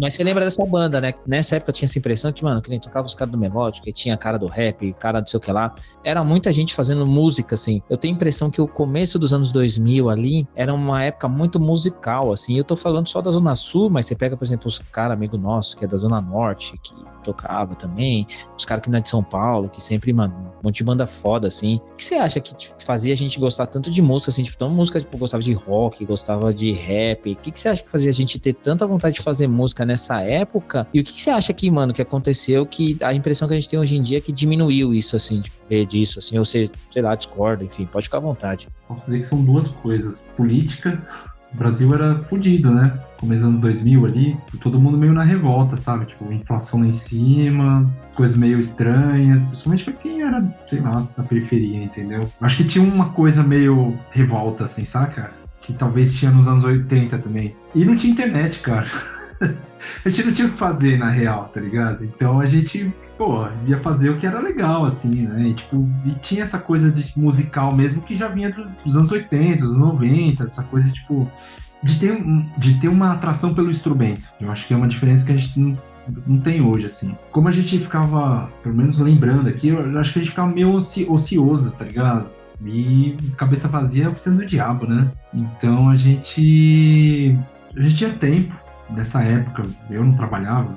Speaker 3: mas, você lembra dessa banda, né? Nessa época tinha essa impressão que, mano, que nem tocava os caras do Melódica, e tinha cara do rap, cara do sei o que lá. Era muita gente fazendo música, assim. Eu tenho a impressão que o começo dos anos 2000 ali era uma época muito musical, assim. Eu tô falando só da Zona Sul, mas você pega, por exemplo, os caras, amigo nosso, que é da Zona Norte, que tocava também, os caras que não é de São Paulo, que sempre, mano, um monte de banda foda, assim. O que você acha que tipo, fazia a gente gostar tanto de música, assim, tipo, tão música, tipo, gostava de rock, gostava de rap? O que, que você acha que fazia a gente ter tanta vontade de fazer música nessa época? E o que, que você acha que, mano, que aconteceu que a impressão que a gente tem hoje em dia é que diminuiu isso, assim, de ver disso, assim, ou você, sei lá, discorda, enfim, pode ficar à vontade.
Speaker 1: Posso dizer que são duas coisas. Política o Brasil era fodido, né? Começo dos anos 2000 ali, todo mundo meio na revolta, sabe? Tipo, inflação lá em cima, coisas meio estranhas, principalmente pra quem era, sei lá, da periferia, entendeu? Acho que tinha uma coisa meio revolta, assim, saca? Que talvez tinha nos anos 80 também. E não tinha internet, cara. *laughs* a gente não tinha o que fazer na real, tá ligado? Então a gente, pô, ia fazer o que era legal, assim, né? E, tipo, e tinha essa coisa de musical mesmo que já vinha dos anos 80, dos 90, essa coisa, tipo, de ter, de ter uma atração pelo instrumento. Eu acho que é uma diferença que a gente não, não tem hoje, assim. Como a gente ficava, pelo menos lembrando aqui, eu acho que a gente ficava meio oci, ocioso, tá ligado? E cabeça vazia precisando do diabo, né? Então a gente. A gente tinha tempo nessa época. Eu não trabalhava,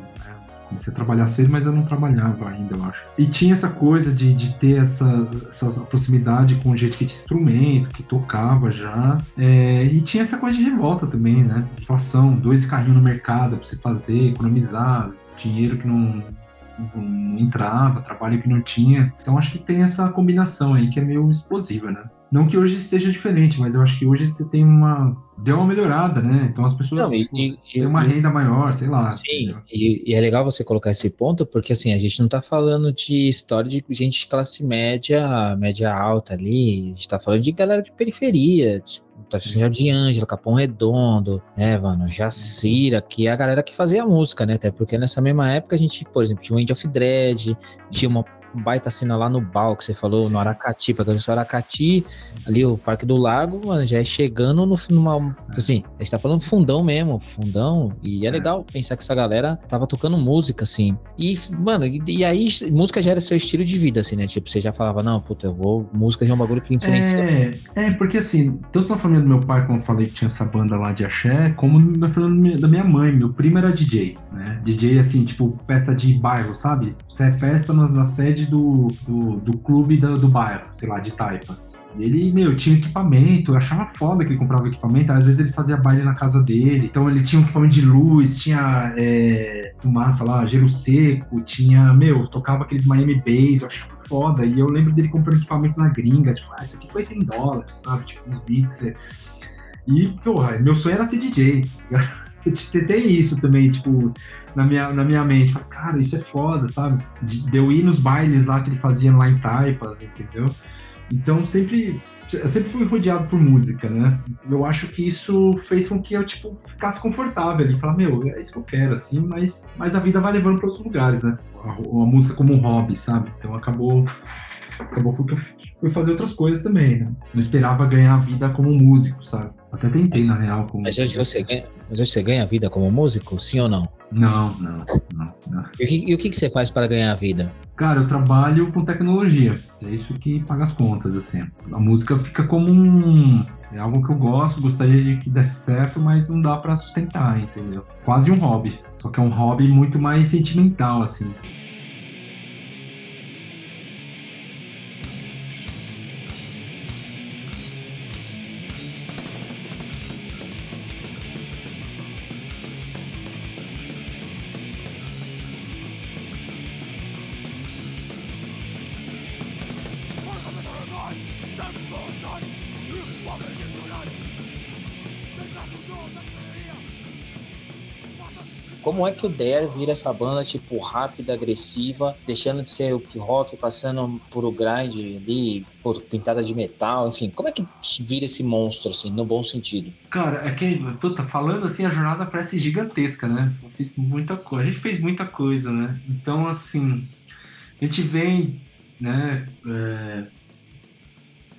Speaker 1: Comecei a trabalhar cedo, mas eu não trabalhava ainda, eu acho. E tinha essa coisa de, de ter essa, essa proximidade com gente que tinha instrumento, que tocava já. É, e tinha essa coisa de revolta também, né? Inflação, dois carrinhos no mercado pra você fazer, economizar, dinheiro que não, não entrava, trabalho que não tinha. Então acho que tem essa combinação aí que é meio explosiva, né? Não que hoje esteja diferente, mas eu acho que hoje você tem uma. Deu uma melhorada, né? Então as pessoas Não, e, tipo, e, têm uma e, renda maior, sei lá.
Speaker 3: Sim, e, é legal você colocar esse ponto, porque assim, a gente não tá falando de história de gente de classe média, média alta ali. A gente tá falando de galera de periferia, tipo, tá falando de Ângelo, Capão Redondo, né, mano, Jacira, que é a galera que fazia música, né? Até porque nessa mesma época a gente, por exemplo, tinha o End of Dread, tinha uma baita cena lá no Bal, que você falou, no Aracati, pra quem Aracati, ali o Parque do Lago, mano, já é chegando no numa, assim, a gente tá falando fundão mesmo, fundão, e é, é legal pensar que essa galera tava tocando música, assim, e, mano, e, e, aí música já era seu estilo de vida, assim, né, tipo, você já falava, não, puta, eu vou, música já é um bagulho que influencia.
Speaker 1: É, é porque assim, tanto na família do meu pai, como eu falei que tinha essa banda lá de axé, como na família da minha mãe, meu primo era DJ, né, DJ, assim, tipo, festa de bairro, sabe? Você é festa na sede sede do, do, do clube do, do bairro, sei lá, de Taipas. Ele, meu, tinha equipamento, eu achava foda que ele comprava equipamento, às vezes ele fazia baile na casa dele, então ele tinha um equipamento de luz, tinha é, fumaça lá, gelo seco, tinha, meu, tocava aqueles Miami Bass, eu achava foda, e eu lembro dele comprando equipamento na gringa, tipo, ah, isso aqui foi 100 dólares, sabe, tipo, uns mixer. E, porra, meu sonho era ser DJ. *laughs* tem isso também, tipo, na minha, na minha mente. Cara, isso é foda, sabe? De, eu ir nos bailes lá que ele fazia lá em Taipas, entendeu? Então sempre, eu sempre fui rodeado por música, né? Eu acho que isso fez com que eu tipo ficasse confortável ali, falar meu, é isso que eu quero assim, mas, mas a vida vai levando para outros lugares, né? A, a, música como um hobby, sabe? Então acabou acabou que eu fui fazer outras coisas também, né? Não esperava ganhar a vida como músico, sabe? Até tentei, na real. Como...
Speaker 3: Mas hoje você ganha, mas hoje você ganha a vida como músico, sim ou não?
Speaker 1: Não, não, não. não.
Speaker 3: E, o que, e o que você faz para ganhar a vida?
Speaker 1: Cara, eu trabalho com tecnologia. É isso que paga as contas, assim. A música fica como um. É algo que eu gosto, gostaria de que desse certo, mas não dá para sustentar, entendeu? Quase um hobby. Só que é um hobby muito mais sentimental, assim.
Speaker 3: Como é que o Dare vira essa banda, tipo, rápida, agressiva, deixando de ser o rock, passando por o grind ali, por pintada de metal, enfim, como é que vira esse monstro, assim, no bom sentido?
Speaker 1: Cara, é que, puta, falando assim, a jornada parece gigantesca, né? Eu fiz muita coisa, a gente fez muita coisa, né? Então, assim, a gente vem, né, é...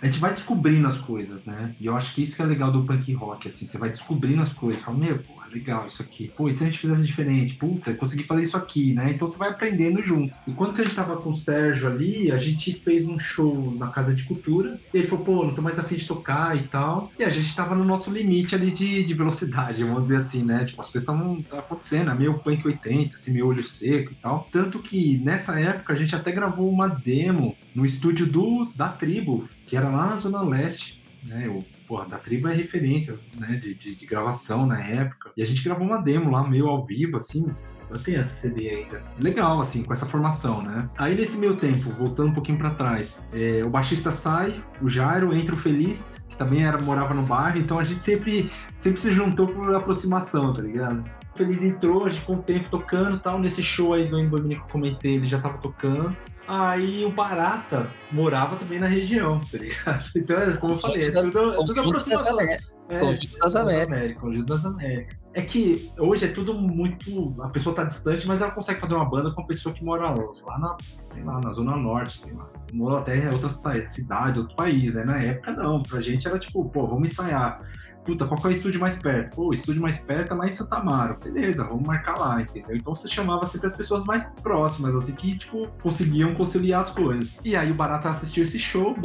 Speaker 1: a gente vai descobrindo as coisas, né? E eu acho que isso que é legal do punk rock, assim, você vai descobrindo as coisas, fala, meu, pô, legal isso aqui. Pô, e se a gente fizesse diferente? Puta, consegui fazer isso aqui, né? Então você vai aprendendo junto. E quando que a gente tava com o Sérgio ali, a gente fez um show na Casa de Cultura. E ele falou, pô, não tô mais afim de tocar e tal. E a gente tava no nosso limite ali de, de velocidade, vamos dizer assim, né? Tipo, as coisas estavam acontecendo, é meio punk 80, assim, meio olho seco e tal. Tanto que nessa época a gente até gravou uma demo no estúdio do da tribo, que era lá na Zona Leste, né? O porra, da tribo é referência, né, de, de, de, gravação na época. E a gente gravou uma demo lá, meio ao vivo, assim. Eu tenho essa CD ainda. Legal, assim, com essa formação, né? Aí nesse meio tempo, voltando um pouquinho para trás, é, o baixista sai, o Jairo entra o Feliz, que também era, morava no bairro, então a gente sempre, sempre se juntou por aproximação, tá ligado? Feliz entrou, a gente ficou um tempo tocando tal. Nesse show aí do Embamini que eu comentei, ele já tava tocando. Aí o Barata morava também na região, tá ligado? *laughs* Então, é, como eu falei, é tudo, é tudo aproximação.
Speaker 3: É, Conjunto das Américas.
Speaker 1: Conjunto das Américas. É que hoje é tudo muito. A pessoa tá distante, mas ela consegue fazer uma banda com uma pessoa que mora lá na, sei lá, na Zona Norte, sei lá. Mora até outra cidade, outro país, né? Na época não. Pra gente era tipo, pô, vamos ensaiar puta, qual é o estúdio mais perto? Pô, o estúdio mais perto é lá em Santa Amaro. Beleza, vamos marcar lá, entendeu? Então você chamava sempre as pessoas mais próximas, assim, que, tipo, conseguiam conciliar as coisas. E aí o Barata assistiu esse show,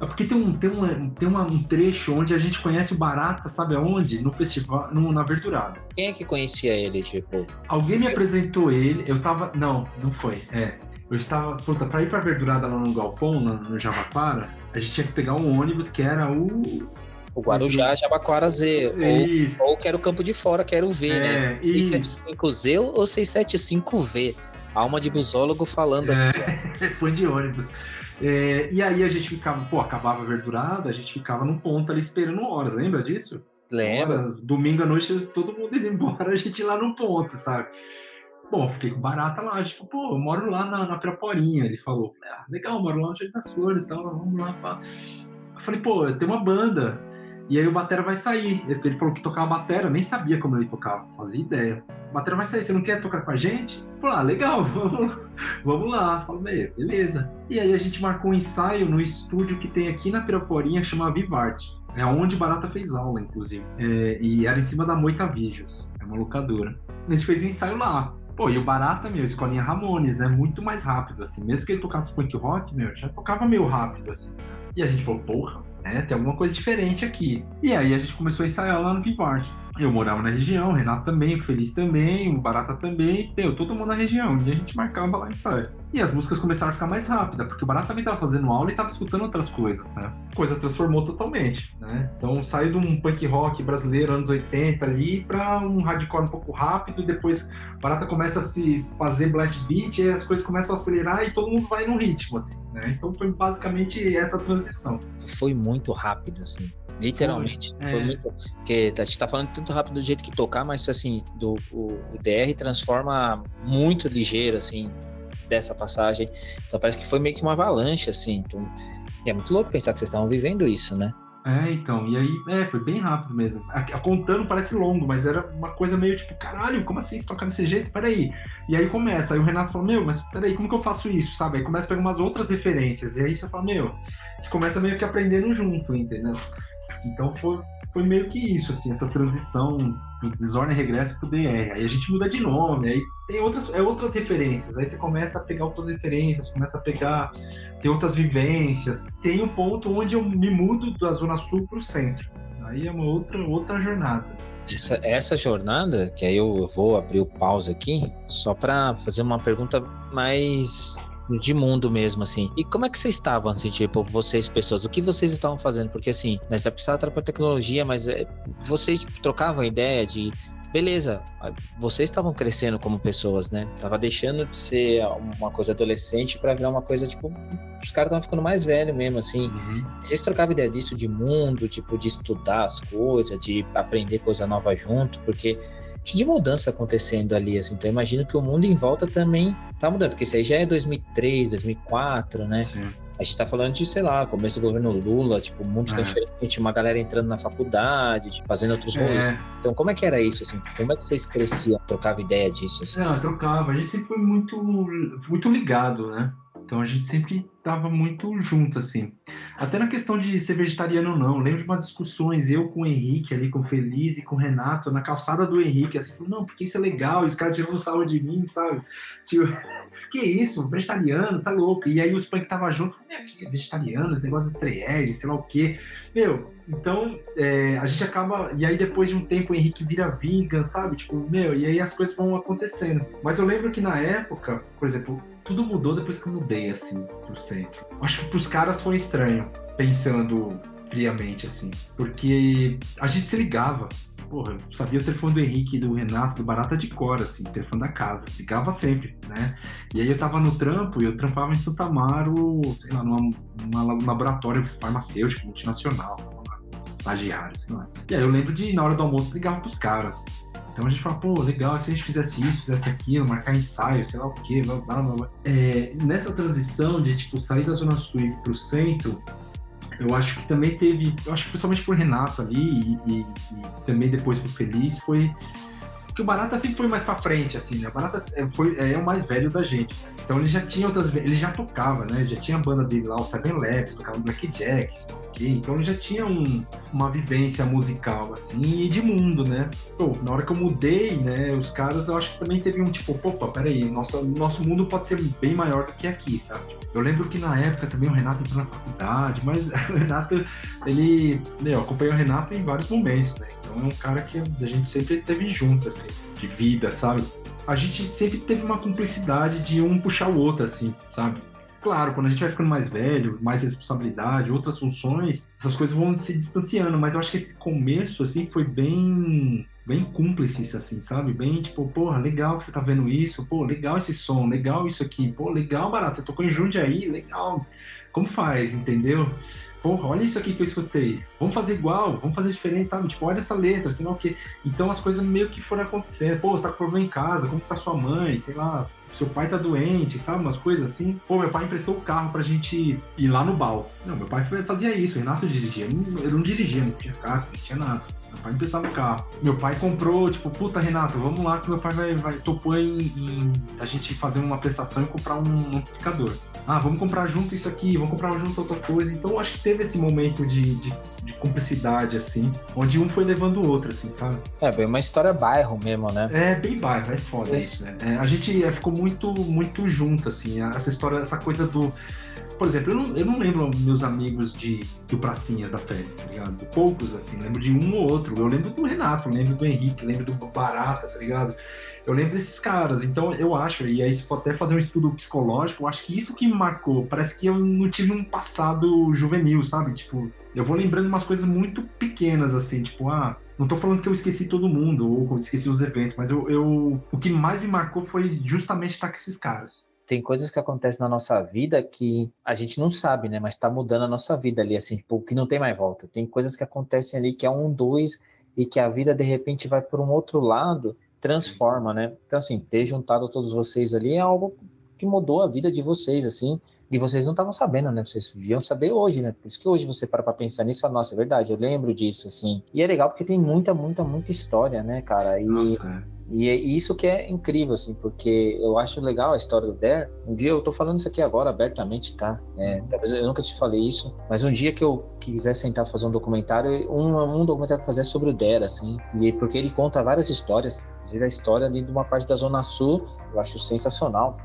Speaker 1: é porque tem um, tem um, tem uma, um trecho onde a gente conhece o Barata, sabe aonde? No festival, no, na Verdurada.
Speaker 3: Quem é que conhecia ele, tipo?
Speaker 1: Alguém me apresentou ele, eu tava. Não, não foi. É. Eu estava, puta, pra ir pra verdurada lá no Galpão, no, no Javaquara, a gente tinha que pegar um ônibus que era o.
Speaker 3: O Guarujá, Jabaquara Z. Ou, ou que era o Campo de Fora, que era o V, né? é, né? 675Z ou 675V. Alma de busólogo falando é,
Speaker 1: aqui. *laughs* Foi de ônibus. É, e aí a gente ficava, pô, acabava a verdurada, a gente ficava num ponto ali esperando horas, lembra disso?
Speaker 3: Lembra?
Speaker 1: Domingo à noite, todo mundo indo embora, *laughs* a gente lá no ponto, sabe? Bom, fiquei com barata lá. A gente falou, pô, eu moro lá na, na Piraporinha. Ele falou, ah, legal, moro lá no Jardim das Flores, então vamos lá. Pá. Eu falei, pô, tem uma banda. E aí o Batera vai sair. Ele falou que tocava batera, nem sabia como ele tocava, fazia ideia. Batera vai sair, você não quer tocar com a gente? Falei, ah, legal, *laughs* vamos, vamos lá. Falei, beleza. E aí a gente marcou um ensaio no estúdio que tem aqui na Piraporinha, que chama Vivarte. É onde Barata fez aula, inclusive. É, e era em cima da Moita Vídeos, é uma locadora. A gente fez um ensaio lá. Pô, e o Barata, meu, escolinha Ramones, né? Muito mais rápido, assim. Mesmo que ele tocasse punk rock, meu, já tocava meio rápido, assim. E a gente falou, porra, né? Tem alguma coisa diferente aqui. E aí a gente começou a ensaiar lá no Vivarte. Eu morava na região, o Renato também, o Feliz também, o Barata também, meu, todo mundo na região. E a gente marcava lá ensaio. E as músicas começaram a ficar mais rápidas, porque o Barata também estava fazendo aula e estava escutando outras coisas, né? Coisa transformou totalmente, né? Então saiu de um punk rock brasileiro anos 80 ali para um hardcore um pouco rápido, e depois o Barata começa a se fazer blast beat, e as coisas começam a acelerar e todo mundo vai no ritmo, assim, né? Então foi basicamente essa transição.
Speaker 3: Foi muito rápido, assim. Literalmente. Foi, foi é. muito. Porque a gente tá falando tanto rápido do jeito que tocar, mas assim, do, o, o DR transforma muito ligeiro, assim, dessa passagem. Então parece que foi meio que uma avalanche, assim. Então, é muito louco pensar que vocês estavam vivendo isso, né?
Speaker 1: É, então, e aí, é, foi bem rápido mesmo. A, a, contando parece longo, mas era uma coisa meio tipo, caralho, como assim? Você toca desse jeito? Peraí. E aí começa, aí o Renato fala, meu, mas peraí, como que eu faço isso, sabe? Aí começa a pegar umas outras referências, e aí você fala, meu, você começa meio que aprendendo junto, entendeu? Então foi, foi meio que isso, assim, essa transição do Desordem Regresso pro DR. Aí a gente muda de nome, aí tem outras, é outras referências, aí você começa a pegar outras referências, começa a pegar, tem outras vivências. Tem um ponto onde eu me mudo da Zona Sul pro centro. Aí é uma outra, outra jornada.
Speaker 3: Essa, essa jornada, que aí eu vou abrir o pause aqui, só para fazer uma pergunta mais de mundo mesmo, assim. E como é que vocês estavam, assim, tipo, vocês, pessoas, o que vocês estavam fazendo? Porque, assim, já precisava para tecnologia, mas é, vocês trocavam a ideia de beleza, vocês estavam crescendo como pessoas, né? Tava deixando de ser uma coisa adolescente para virar uma coisa tipo, os caras estavam ficando mais velhos mesmo, assim. Uhum. Vocês trocavam ideia disso de mundo, tipo, de estudar as coisas, de aprender coisa nova junto, porque de mudança acontecendo ali, assim. Então eu imagino que o mundo em volta também tá mudando, porque isso aí já é 2003, 2004, né? Sim. A gente tá falando de, sei lá, começo do governo Lula, tipo, o mundo é. diferente, uma galera entrando na faculdade, tipo, fazendo outros é. rolês. Então, como é que era isso, assim? Como é que vocês cresciam, trocavam ideia disso? Assim?
Speaker 1: Não, trocava. A gente sempre foi muito, muito ligado, né? Então a gente sempre tava muito junto, assim. Até na questão de ser vegetariano ou não. Lembro de umas discussões, eu com o Henrique ali, com o Feliz e com o Renato, na calçada do Henrique, assim, não, porque isso é legal, os caras tirando sarro de mim, sabe? Tipo, *laughs* que isso, vegetariano, tá louco. E aí os punk tava junto, meu, que é vegetariano, esse negócio de estreia, sei lá o quê. Meu, então é, a gente acaba. E aí depois de um tempo o Henrique vira vegan, sabe? Tipo, meu, e aí as coisas vão acontecendo. Mas eu lembro que na época, por exemplo, tudo mudou depois que eu mudei, assim, pro centro. Acho que pros caras foi estranho, pensando friamente, assim. Porque a gente se ligava. Porra, eu sabia o telefone do Henrique, do Renato, do Barata de cor, assim, telefone da casa. Ligava sempre, né? E aí eu tava no trampo e eu trampava em Santa Amaro, sei lá, num laboratório farmacêutico multinacional, estagiário, sei lá. E aí eu lembro de, na hora do almoço, ligava pros caras. Então a gente fala, pô, legal, se a gente fizesse isso, fizesse aquilo, marcar ensaio, sei lá o quê, blá blá blá. É, nessa transição de tipo sair da Zona Sul e ir pro centro, eu acho que também teve, eu acho que principalmente pro Renato ali e, e, e também depois pro Feliz, foi Porque o Barata sempre foi mais pra frente, assim, né? O Barata é, foi, é o mais velho da gente. Então ele já tinha outras. Ele já tocava, né? Já tinha a banda dele lá, o Seven Labs, tocava Black Jacks, ok? Então ele já tinha um, uma vivência musical, assim, e de mundo, né? Pô, na hora que eu mudei, né? Os caras, eu acho que também teve um tipo, opa, peraí, nosso, nosso mundo pode ser bem maior do que aqui, sabe? Eu lembro que na época também o Renato entrou na faculdade, mas *laughs* o Renato, ele. Eu acompanhei o Renato em vários momentos, né? Então é um cara que a gente sempre teve junto, assim, de vida, sabe? A gente sempre teve uma cumplicidade de um puxar o outro, assim, sabe? Claro, quando a gente vai ficando mais velho, mais responsabilidade, outras funções, essas coisas vão se distanciando, mas eu acho que esse começo, assim, foi bem bem cúmplices, assim, sabe? Bem, tipo, porra, legal que você tá vendo isso, pô, legal esse som, legal isso aqui, pô, legal, barato, você tocou em Jundiaí, legal. Como faz, entendeu? Porra, olha isso aqui que eu escutei, vamos fazer igual, vamos fazer diferente, sabe? Tipo, olha essa letra, sei lá o quê. Então as coisas meio que foram acontecendo. Pô, você tá com problema em casa, como tá sua mãe, sei lá, seu pai tá doente, sabe? Umas coisas assim. Pô, meu pai emprestou o carro pra gente ir lá no bal. Não, meu pai fazia isso, o Renato dirigia. Eu não, eu não dirigia, não tinha carro, não tinha nada. Meu pai emprestava o carro. Meu pai comprou, tipo, puta, Renato, vamos lá que meu pai vai, vai topou em, em, a gente fazer uma prestação e comprar um amplificador. Ah, vamos comprar junto isso aqui, vamos comprar junto outra coisa. Então acho que teve esse momento de, de, de cumplicidade, assim, onde um foi levando o outro, assim, sabe?
Speaker 3: É, bem uma história bairro mesmo, né?
Speaker 1: É, bem bairro, é foda é. isso, né? É, a gente é, ficou muito, muito junto, assim, essa história, essa coisa do por exemplo, eu não, eu não lembro meus amigos de, do Pracinhas da Fé, tá ligado? Poucos, assim, lembro de um ou outro. Eu lembro do Renato, lembro do Henrique, lembro do Barata, tá ligado? Eu lembro desses caras, então eu acho, e aí se for até fazer um estudo psicológico, eu acho que isso que me marcou. Parece que eu não tive um passado juvenil, sabe? Tipo, eu vou lembrando umas coisas muito pequenas, assim, tipo, ah, não tô falando que eu esqueci todo mundo ou esqueci os eventos, mas eu, eu o que mais me marcou foi justamente estar com esses caras
Speaker 3: tem coisas que acontecem na nossa vida que a gente não sabe, né? Mas está mudando a nossa vida ali, assim, tipo, que não tem mais volta. Tem coisas que acontecem ali que é um, dois, e que a vida de repente vai por um outro lado, transforma, né? Então, assim, ter juntado todos vocês ali é algo que mudou a vida de vocês, assim, e vocês não estavam sabendo, né? Vocês deviam saber hoje, né? Por isso que hoje você para pra pensar nisso fala, nossa, é verdade, eu lembro disso, assim. E é legal porque tem muita, muita, muita história, né, cara? E,
Speaker 1: nossa, é.
Speaker 3: E é isso que é incrível, assim, porque eu acho legal a história do Dare. Um dia eu tô falando isso aqui agora abertamente, tá? É, talvez eu nunca te falei isso, mas um dia que eu quiser sentar fazer um documentário, um, um documentário pra fazer sobre o Dare, assim, e porque ele conta várias histórias, inclusive a história ali de uma parte da Zona Sul, eu acho sensacional.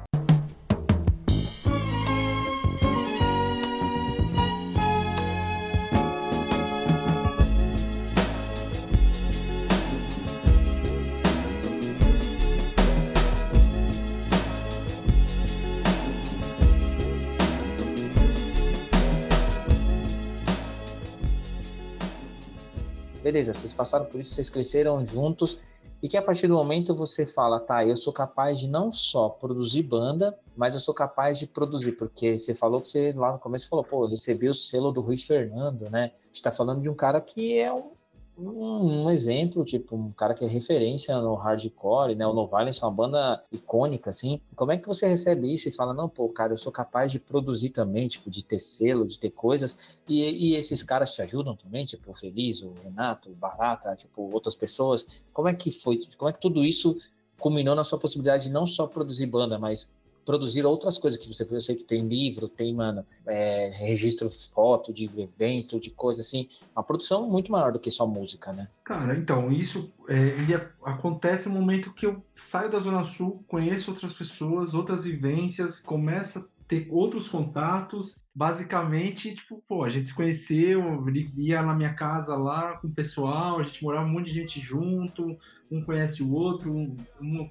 Speaker 3: Vocês passaram por isso, vocês cresceram juntos, e que a partir do momento você fala, tá, eu sou capaz de não só produzir banda, mas eu sou capaz de produzir, porque você falou que você lá no começo falou, pô, recebi o selo do Rui Fernando, né? está falando de um cara que é um um, um, exemplo, tipo, um cara que é referência no hardcore, né? O No Violence é uma banda icônica, assim. Como é que você recebe isso e fala, não, pô, cara, eu sou capaz de produzir também, tipo, de ter selo, de ter coisas, e, e esses caras te ajudam também, tipo, o Feliz, o Renato, o Barata, tipo, outras pessoas. Como é que foi, como é que tudo isso culminou na sua possibilidade de não só produzir banda, mas produzir outras coisas que você eu sei que tem livro, tem, mano, é, registro foto de evento, de coisa assim. Uma produção muito maior do que só música, né?
Speaker 1: Cara, então, isso é, acontece no momento que eu saio da Zona Sul, conheço outras pessoas, outras vivências, começa ter outros contatos. Basicamente, tipo, pô, a gente se conheceu, ele ia na minha casa lá com o pessoal, a gente morava um monte de gente junto, um conhece o outro, um, um,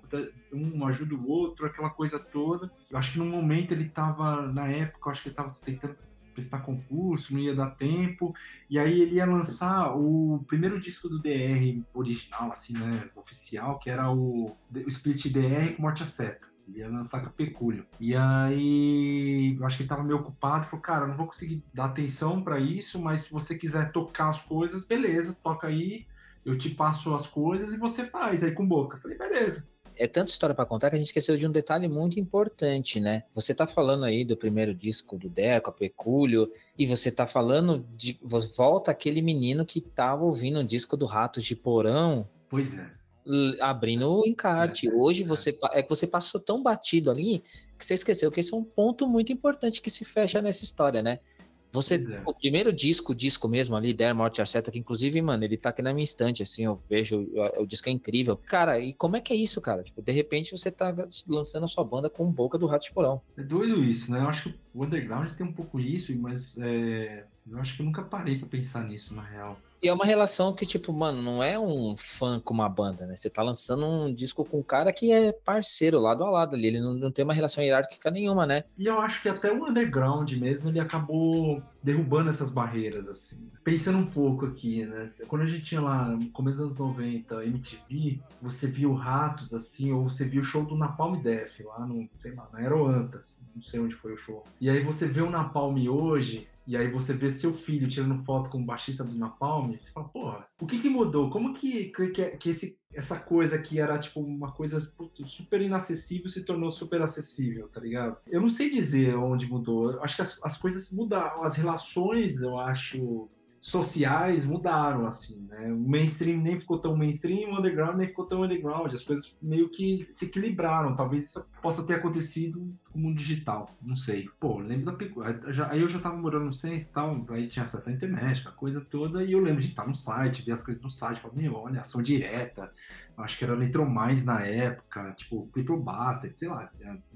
Speaker 1: um ajuda o outro, aquela coisa toda. Eu acho que no momento ele tava, na época, eu acho que ele tava tentando prestar concurso, não ia dar tempo, e aí ele ia lançar o primeiro disco do DR original, assim, né, oficial, que era o, o Split DR com Morte a Seta. Ele ia lançar com Pecúlio. E aí, eu acho que ele tava meio ocupado. Falou, cara, não vou conseguir dar atenção para isso, mas se você quiser tocar as coisas, beleza, toca aí. Eu te passo as coisas e você faz aí com boca. Eu falei, beleza
Speaker 3: é tanta história para contar que a gente esqueceu de um detalhe muito importante, né? Você tá falando aí do primeiro disco do Deco, a Pecúlio, e você tá falando de. Volta aquele menino que tava ouvindo o disco do Ratos de Porão.
Speaker 1: Pois é
Speaker 3: abrindo o encarte. É, Hoje você é que você passou tão batido ali que você esqueceu que esse é um ponto muito importante que se fecha nessa história, né? Você, é. o primeiro disco, disco mesmo ali, Der Morte Arceta, que inclusive, mano, ele tá aqui na minha estante, assim, eu vejo, o, o disco é incrível. Cara, e como é que é isso, cara? Tipo, de repente você tá lançando a sua banda com boca do Rato de Porão.
Speaker 1: É doido isso, né? Eu acho que o underground tem um pouco isso, mas é, eu acho que eu nunca parei pra pensar nisso, na real.
Speaker 3: E é uma relação que, tipo, mano, não é um fã com uma banda, né? Você tá lançando um disco com um cara que é parceiro, lado a lado ali. Ele não, não tem uma relação hierárquica nenhuma, né?
Speaker 1: E eu acho que até o underground mesmo, ele acabou derrubando essas barreiras, assim. Pensando um pouco aqui, né? Quando a gente tinha lá, no começo dos anos 90, MTV, você viu Ratos, assim, ou você viu o show do Napalm Death lá no, sei lá, na Aeroanta, não sei onde foi o show. E aí você vê o Napalm hoje, e aí você vê seu filho tirando foto com o baixista do Napalm, você fala, porra, o que que mudou? Como que, que, que esse, essa coisa que era tipo uma coisa super inacessível se tornou super acessível, tá ligado? Eu não sei dizer onde mudou. Acho que as, as coisas mudaram, as relações, eu acho, sociais mudaram, assim, né? O mainstream nem ficou tão mainstream, o underground nem ficou tão underground. As coisas meio que se equilibraram. Talvez isso possa ter acontecido com o mundo digital, não sei. Pô, lembro da aí eu já tava morando no centro e tal, aí tinha acesso à internet, a coisa toda, e eu lembro de estar no site, ver as coisas no site, falar, meu, olha, ação direta, acho que era Mais na época, tipo, Triple Bastard, sei lá,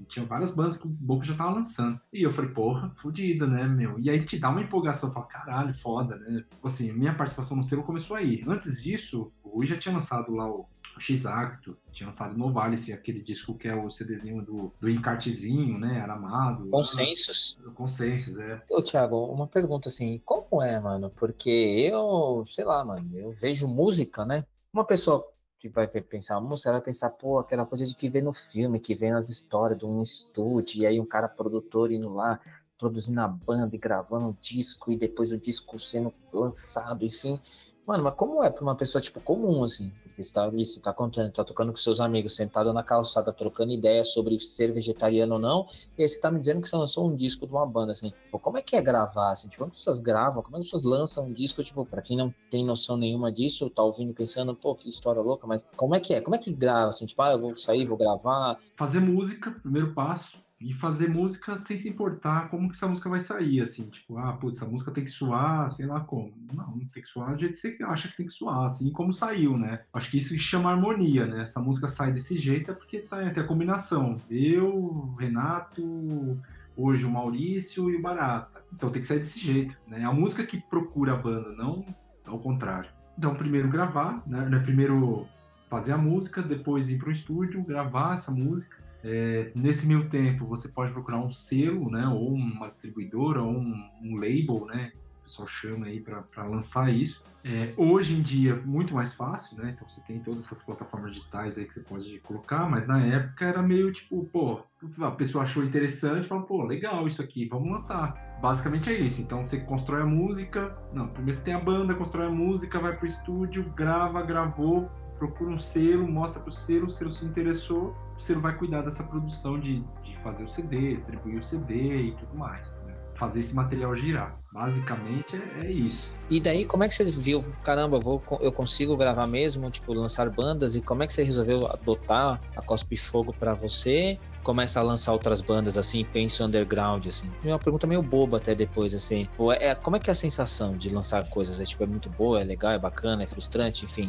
Speaker 1: tinha várias bandas que o Boca já tava lançando. E eu falei, porra, fodido, né, meu? E aí te dá uma empolgação, fala, caralho, foda, né? Assim, minha participação no selo começou aí. Antes disso, o Rui já tinha lançado lá o X-Acto, tinha lançado Novalis, aquele disco que é o CDzinho do, do encartezinho, né? Aramado.
Speaker 3: Consensus.
Speaker 1: Ah, Consensus, é.
Speaker 3: Ô, Thiago, uma pergunta assim, como é, mano? Porque eu, sei lá, mano, eu vejo música, né? Uma pessoa que vai pensar música, ela vai pensar, pô, aquela coisa de que vê no filme, que vê nas histórias de um estúdio, e aí um cara produtor indo lá produzindo a banda e gravando um disco e depois o disco sendo lançado, enfim. Mano, mas como é pra uma pessoa, tipo, comum, assim? Porque você tá ali, você tá contando, tá tocando com seus amigos, sentado na calçada, trocando ideia sobre ser vegetariano ou não, e aí você tá me dizendo que você lançou um disco de uma banda, assim. Pô, como é que é gravar, assim? Tipo, como as pessoas gravam? Como é as pessoas lançam um disco, tipo, pra quem não tem noção nenhuma disso, tá ouvindo pensando, pô, que história louca, mas como é que é? Como é que grava, assim? Tipo, ah, eu vou sair, vou gravar.
Speaker 1: Fazer música, primeiro passo e fazer música sem se importar como que essa música vai sair, assim, tipo, ah, putz, essa música tem que soar, sei lá como. Não, tem que soar do jeito que você acha que tem que soar, assim como saiu, né? Acho que isso chama harmonia, né? Essa música sai desse jeito é porque tá, tem a combinação. Eu, Renato, hoje o Maurício e o Barata. Então tem que sair desse jeito, né? A música que procura a banda, não ao contrário. Então, primeiro gravar, né? Primeiro fazer a música, depois ir para o estúdio, gravar essa música é, nesse meio tempo, você pode procurar um selo, né, ou uma distribuidora, ou um, um label, né, o pessoal chama aí para lançar isso. É, hoje em dia, muito mais fácil, né, então você tem todas essas plataformas digitais aí que você pode colocar, mas na época era meio tipo, pô, a pessoa achou interessante, falou, pô, legal isso aqui, vamos lançar. Basicamente é isso. Então você constrói a música, não, primeiro você tem a banda, constrói a música, vai pro estúdio, grava, gravou, procura um selo, mostra pro selo, o selo se interessou, o selo vai cuidar dessa produção de, de fazer o CD, distribuir o CD e tudo mais. Né? Fazer esse material girar. Basicamente é, é, isso.
Speaker 3: E daí, como é que você viu? Caramba, vou, eu consigo gravar mesmo, tipo, lançar bandas? E como é que você resolveu adotar a Cospe Fogo para você? Começa a lançar outras bandas assim, pensa underground, assim. É uma pergunta meio boba até depois, assim. É, como é que é a sensação de lançar coisas? É tipo, é muito boa, é legal, é bacana, é frustrante, enfim.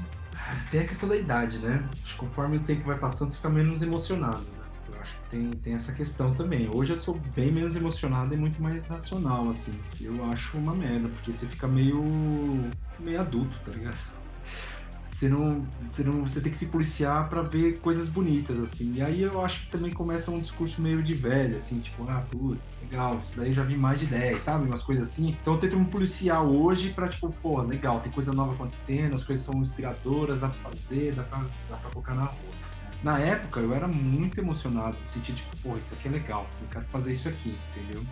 Speaker 1: Tem a questão da idade, né? Conforme o tempo vai passando, você fica menos emocionado, né? Eu acho que tem, tem essa questão também. Hoje eu sou bem menos emocionado e muito mais racional, assim. Eu acho uma merda, porque você fica meio. meio adulto, tá ligado? Você não, você não, você tem que se policiar para ver coisas bonitas assim. E aí eu acho que também começa um discurso meio de velho, assim, tipo, ah, puta, legal, isso daí já vi mais de 10, sabe? Umas coisas assim. Então eu tento me policiar hoje para tipo, pô, legal, tem coisa nova acontecendo, as coisas são inspiradoras, dá pra fazer, dá pra, dá pra colocar na rua. Na época eu era muito emocionado, no sentido tipo, pô, isso aqui é legal, eu quero fazer isso aqui, entendeu?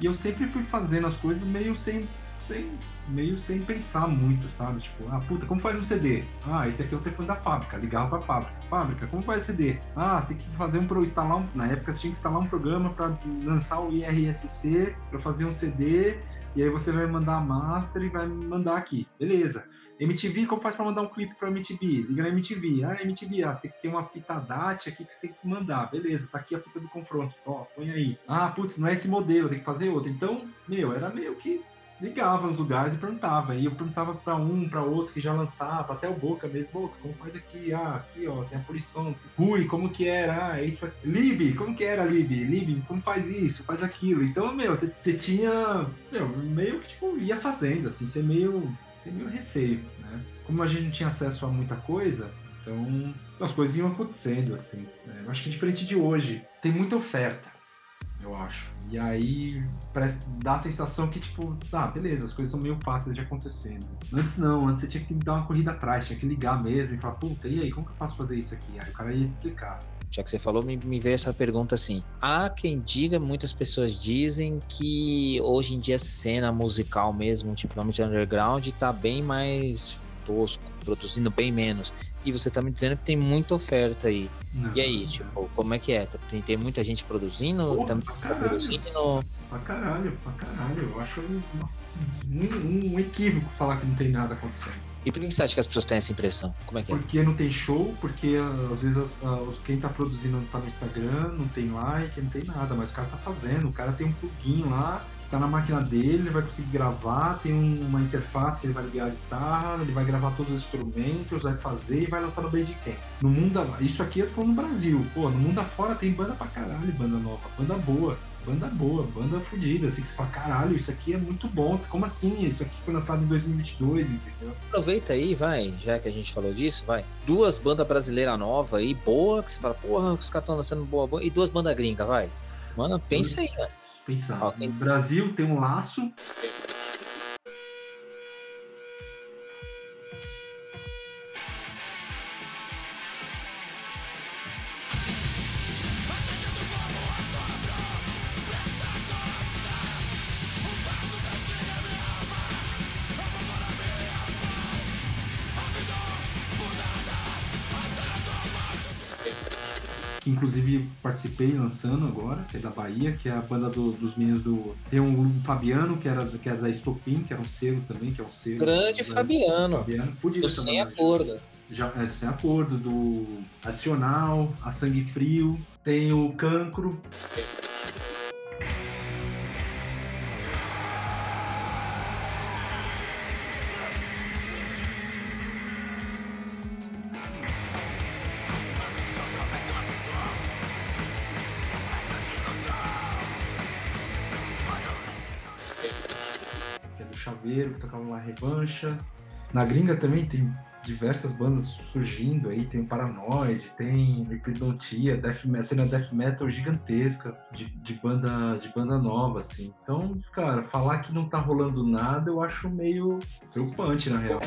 Speaker 1: E eu sempre fui fazendo as coisas meio sem sem, meio sem pensar muito, sabe? Tipo, ah, puta, como faz um CD? Ah, esse aqui é o telefone da fábrica, ligava pra fábrica. Fábrica, como faz CD? Ah, você tem que fazer um instalar um, na época você tinha que instalar um programa para lançar o IRSC para fazer um CD e aí você vai mandar a master e vai mandar aqui. Beleza. MTV, como faz para mandar um clipe para MTV? Liga na MTV. Ah, MTV, ah, você tem que ter uma fita DAT aqui que você tem que mandar. Beleza, tá aqui a fita do confronto. Ó, põe aí. Ah, putz, não é esse modelo, tem que fazer outro. Então, meu, era meio que ligava nos lugares e perguntava. E eu perguntava para um, para outro que já lançava, até o Boca mesmo, Boca, como faz aqui? Ah, aqui, ó, tem a poluição. Rui, como que era? Ah, isso aqui. Lib, como que era, Lib? Lib, como faz isso? Faz aquilo. Então, meu, você, tinha, meu, meio que, tipo, ia fazendo, assim, você meio, você meio receio, né? Como a gente não tinha acesso a muita coisa, então as coisas iam acontecendo, assim. Né? Eu acho que diferente de hoje, tem muita oferta eu acho. E aí dá a sensação que, tipo, tá, beleza, as coisas são meio fáceis de acontecer. Antes não, antes você tinha que dar uma corrida atrás, tinha que ligar mesmo e falar, puta, e aí, como que eu faço fazer isso aqui? Aí o cara ia explicar.
Speaker 3: Já que você falou, me, me veio essa pergunta assim. Há quem diga, muitas pessoas dizem que hoje em dia a cena musical mesmo, tipo, underground, tá bem mais tosco, produzindo bem menos. E você tá me dizendo que tem muita oferta aí. Não, e aí, tipo, como é que é? Tem, tem muita gente produzindo?
Speaker 1: Porra, tá, pra produzindo? Pra caralho, pra caralho. Eu acho um, um, equívoco falar que não tem nada acontecendo.
Speaker 3: E por que você acha que as pessoas têm essa impressão? Como é que
Speaker 1: é? Porque não tem show, porque às vezes as, as, quem tá produzindo não tá no Instagram, não tem like, não tem nada, mas o cara tá fazendo, o cara tem um plugin lá, tá na máquina dele, ele vai conseguir gravar, tem uma interface que ele vai ligar a guitarra, ele vai gravar todos os instrumentos, vai fazer e vai lançar no Bandcamp. No mundo, isso aqui eu tô falando no Brasil, pô, no mundo afora tem banda pra caralho, banda nova, banda boa, banda boa, banda fodida, assim, que você fala, caralho, isso aqui é muito bom, como assim? Isso aqui foi lançado em 2022, entendeu?
Speaker 3: Aproveita aí, vai, já que a gente falou disso, vai, duas bandas brasileiras novas aí, boa, que você fala, porra, os caras estão lançando boa, boa, e duas bandas gringas, vai. Mano, pensa aí, mano
Speaker 1: pensar. Okay. No Brasil tem um laço. Que inclusive participei lançando agora, que é da Bahia, que é a banda do, dos meninos do. Tem um Fabiano, que era, que era da Estopim, que era um selo também, que é um selo.
Speaker 3: Grande Fabiano. Fabiano,
Speaker 1: fudido
Speaker 3: Sem acordo.
Speaker 1: Já, é, sem acordo, do Adicional, a Sangue Frio, tem o Cancro. Chaveiro, que tocavam lá Revancha. Na gringa também tem diversas bandas surgindo aí, tem Paranoid, tem Epidontia, death, cena death metal gigantesca de, de, banda de banda nova, assim. Então, cara, falar que não tá rolando nada eu acho meio preocupante, na real.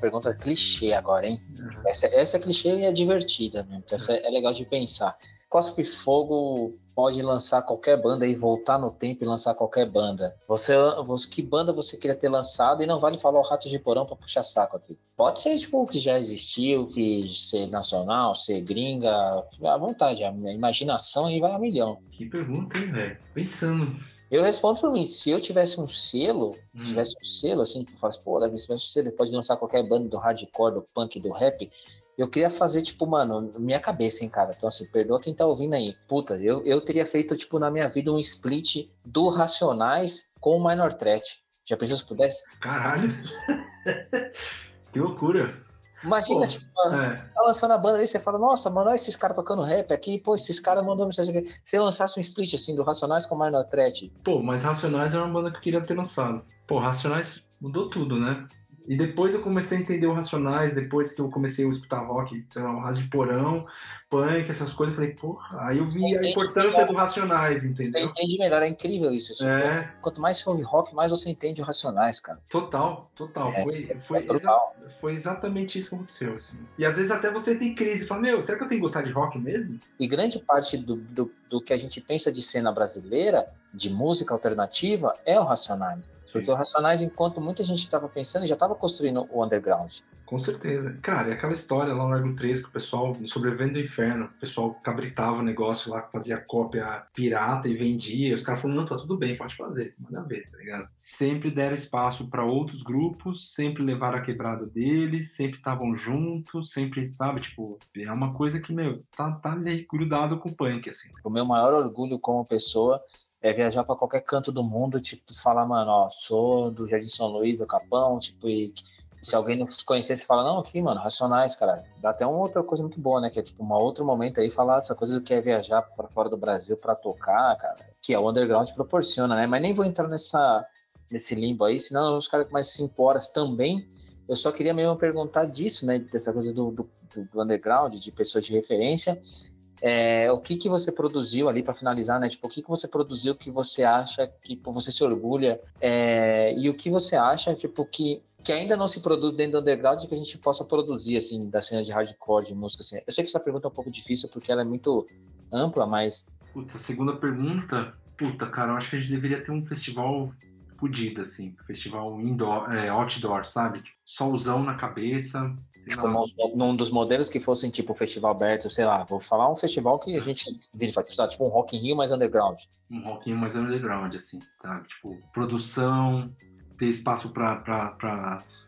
Speaker 3: Pergunta clichê agora, hein? Uhum. Essa, essa é clichê e é divertida, né? Essa é, é legal de pensar. Cospe Fogo pode lançar qualquer banda e voltar no tempo e lançar qualquer banda. Você, você, que banda você queria ter lançado e não vale falar o Rato de Porão para puxar saco aqui. Pode ser tipo o que já existiu, que ser nacional, ser gringa, à vontade, a imaginação aí vai a milhão.
Speaker 1: Que pergunta, hein, velho? Pensando.
Speaker 3: Eu respondo por mim, se eu tivesse um selo, hum. tivesse um selo assim, que eu falasse, pô, Davi, se tivesse um selo, pode lançar qualquer banda do hardcore, do punk, do rap, eu queria fazer, tipo, mano, minha cabeça, hein, cara. Então, assim, perdoa quem tá ouvindo aí. Puta, eu, eu teria feito, tipo, na minha vida um split do Racionais com o Minor Threat. Já pensou se pudesse?
Speaker 1: Caralho! *laughs* que loucura!
Speaker 3: Imagina, pô, tipo, é. você tá lançando a banda aí, você fala, nossa, mano, olha esses caras tocando rap aqui, pô, esses caras mandando mensagem aqui. Se lançasse um split assim do Racionais com o Threat.
Speaker 1: Pô, mas Racionais é uma banda que eu queria ter lançado. Pô, Racionais mudou tudo, né? E depois eu comecei a entender o Racionais, depois que eu comecei a escutar rock, sei lá, o Rádio de Porão, punk, essas coisas, eu falei, porra, aí eu vi a importância melhor. do Racionais, entendeu?
Speaker 3: Entende melhor, é incrível isso.
Speaker 1: É.
Speaker 3: Quanto mais você ouve rock, mais você entende o Racionais, cara.
Speaker 1: Total, total. É, foi, é foi, exa foi exatamente isso que aconteceu, assim. E às vezes até você tem crise, fala, meu, será que eu tenho que gostar de rock mesmo?
Speaker 3: E grande parte do, do, do que a gente pensa de cena brasileira, de música alternativa, é o Racionais. Porque o Racionais, enquanto muita gente estava pensando, já estava construindo o underground.
Speaker 1: Com certeza. Cara, é aquela história lá no Argo 3 que o pessoal, Sobrevivendo do Inferno, o pessoal cabritava o negócio lá, fazia cópia pirata e vendia. Os caras falaram, não, tá tudo bem, pode fazer, manda ver, tá ligado? Sempre deram espaço para outros grupos, sempre levaram a quebrada deles, sempre estavam juntos, sempre, sabe, tipo, é uma coisa que, meu, tá, tá grudado com o punk, assim.
Speaker 3: O meu maior orgulho como pessoa é viajar para qualquer canto do mundo, tipo, falar, mano, ó, sou do Jardim São Luís, do Capão, tipo, e se alguém não conhecesse, fala, não, aqui, mano, Racionais, cara. Dá até uma outra coisa muito boa, né? Que é tipo um outro momento aí falar dessa coisa que é viajar para fora do Brasil para tocar, cara. Que é o underground proporciona, né? Mas nem vou entrar nessa, nesse limbo aí, senão os caras com mais 5 horas também. Eu só queria mesmo perguntar disso, né? Dessa coisa do, do, do underground, de pessoas de referência. É, o que que você produziu ali para finalizar, né? Tipo, o que que você produziu que você acha que tipo, você se orgulha é, e o que você acha tipo que que ainda não se produz dentro do underground que a gente possa produzir assim da cena de hardcore de música assim. Eu sei que essa pergunta é um pouco difícil porque ela é muito ampla, mas
Speaker 1: Puta, segunda pergunta, puta, cara, eu acho que a gente deveria ter um festival fodido, assim. Festival indoor, é, outdoor, sabe? Tipo, solzão na cabeça.
Speaker 3: Tipo, num, num, dos modelos que fossem tipo festival aberto, sei lá, vou falar um festival que a gente vira, tipo um Rock in Rio mais underground.
Speaker 1: Um Rock in Rio mais underground, assim, sabe? Tipo, produção, ter espaço para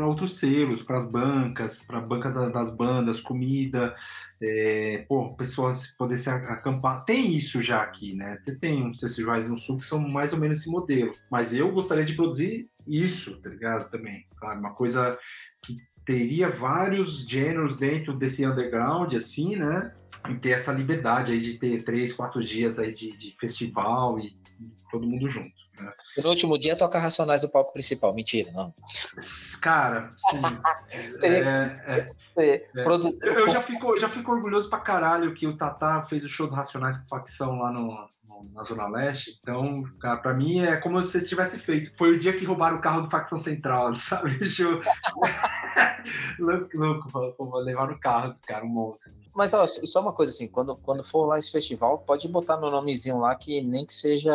Speaker 1: outros selos, para as bancas, para a banca da, das bandas, comida, é, pô, pessoas poder se acampar. Tem isso já aqui, né? Você tem uns festivais no sul que são mais ou menos esse modelo, mas eu gostaria de produzir isso, tá ligado? Também, sabe? Uma coisa que teria vários gêneros dentro desse underground, assim, né? E ter essa liberdade aí de ter três, quatro dias aí de, de festival e, e todo mundo junto. Né?
Speaker 3: No último dia toca Racionais do palco principal. Mentira, não.
Speaker 1: Cara, sim. *laughs* é, é, é. Eu já fico, já fico orgulhoso pra caralho que o Tatá fez o show do Racionais com facção lá no, na Zona Leste. Então, cara, pra mim é como se tivesse feito. Foi o dia que roubaram o carro do facção central, *laughs* sabe? *laughs* louco, louco, levar o carro do cara, um monstro.
Speaker 3: Mas ó, só uma coisa assim, quando, quando for lá esse festival, pode botar meu nomezinho lá que nem que seja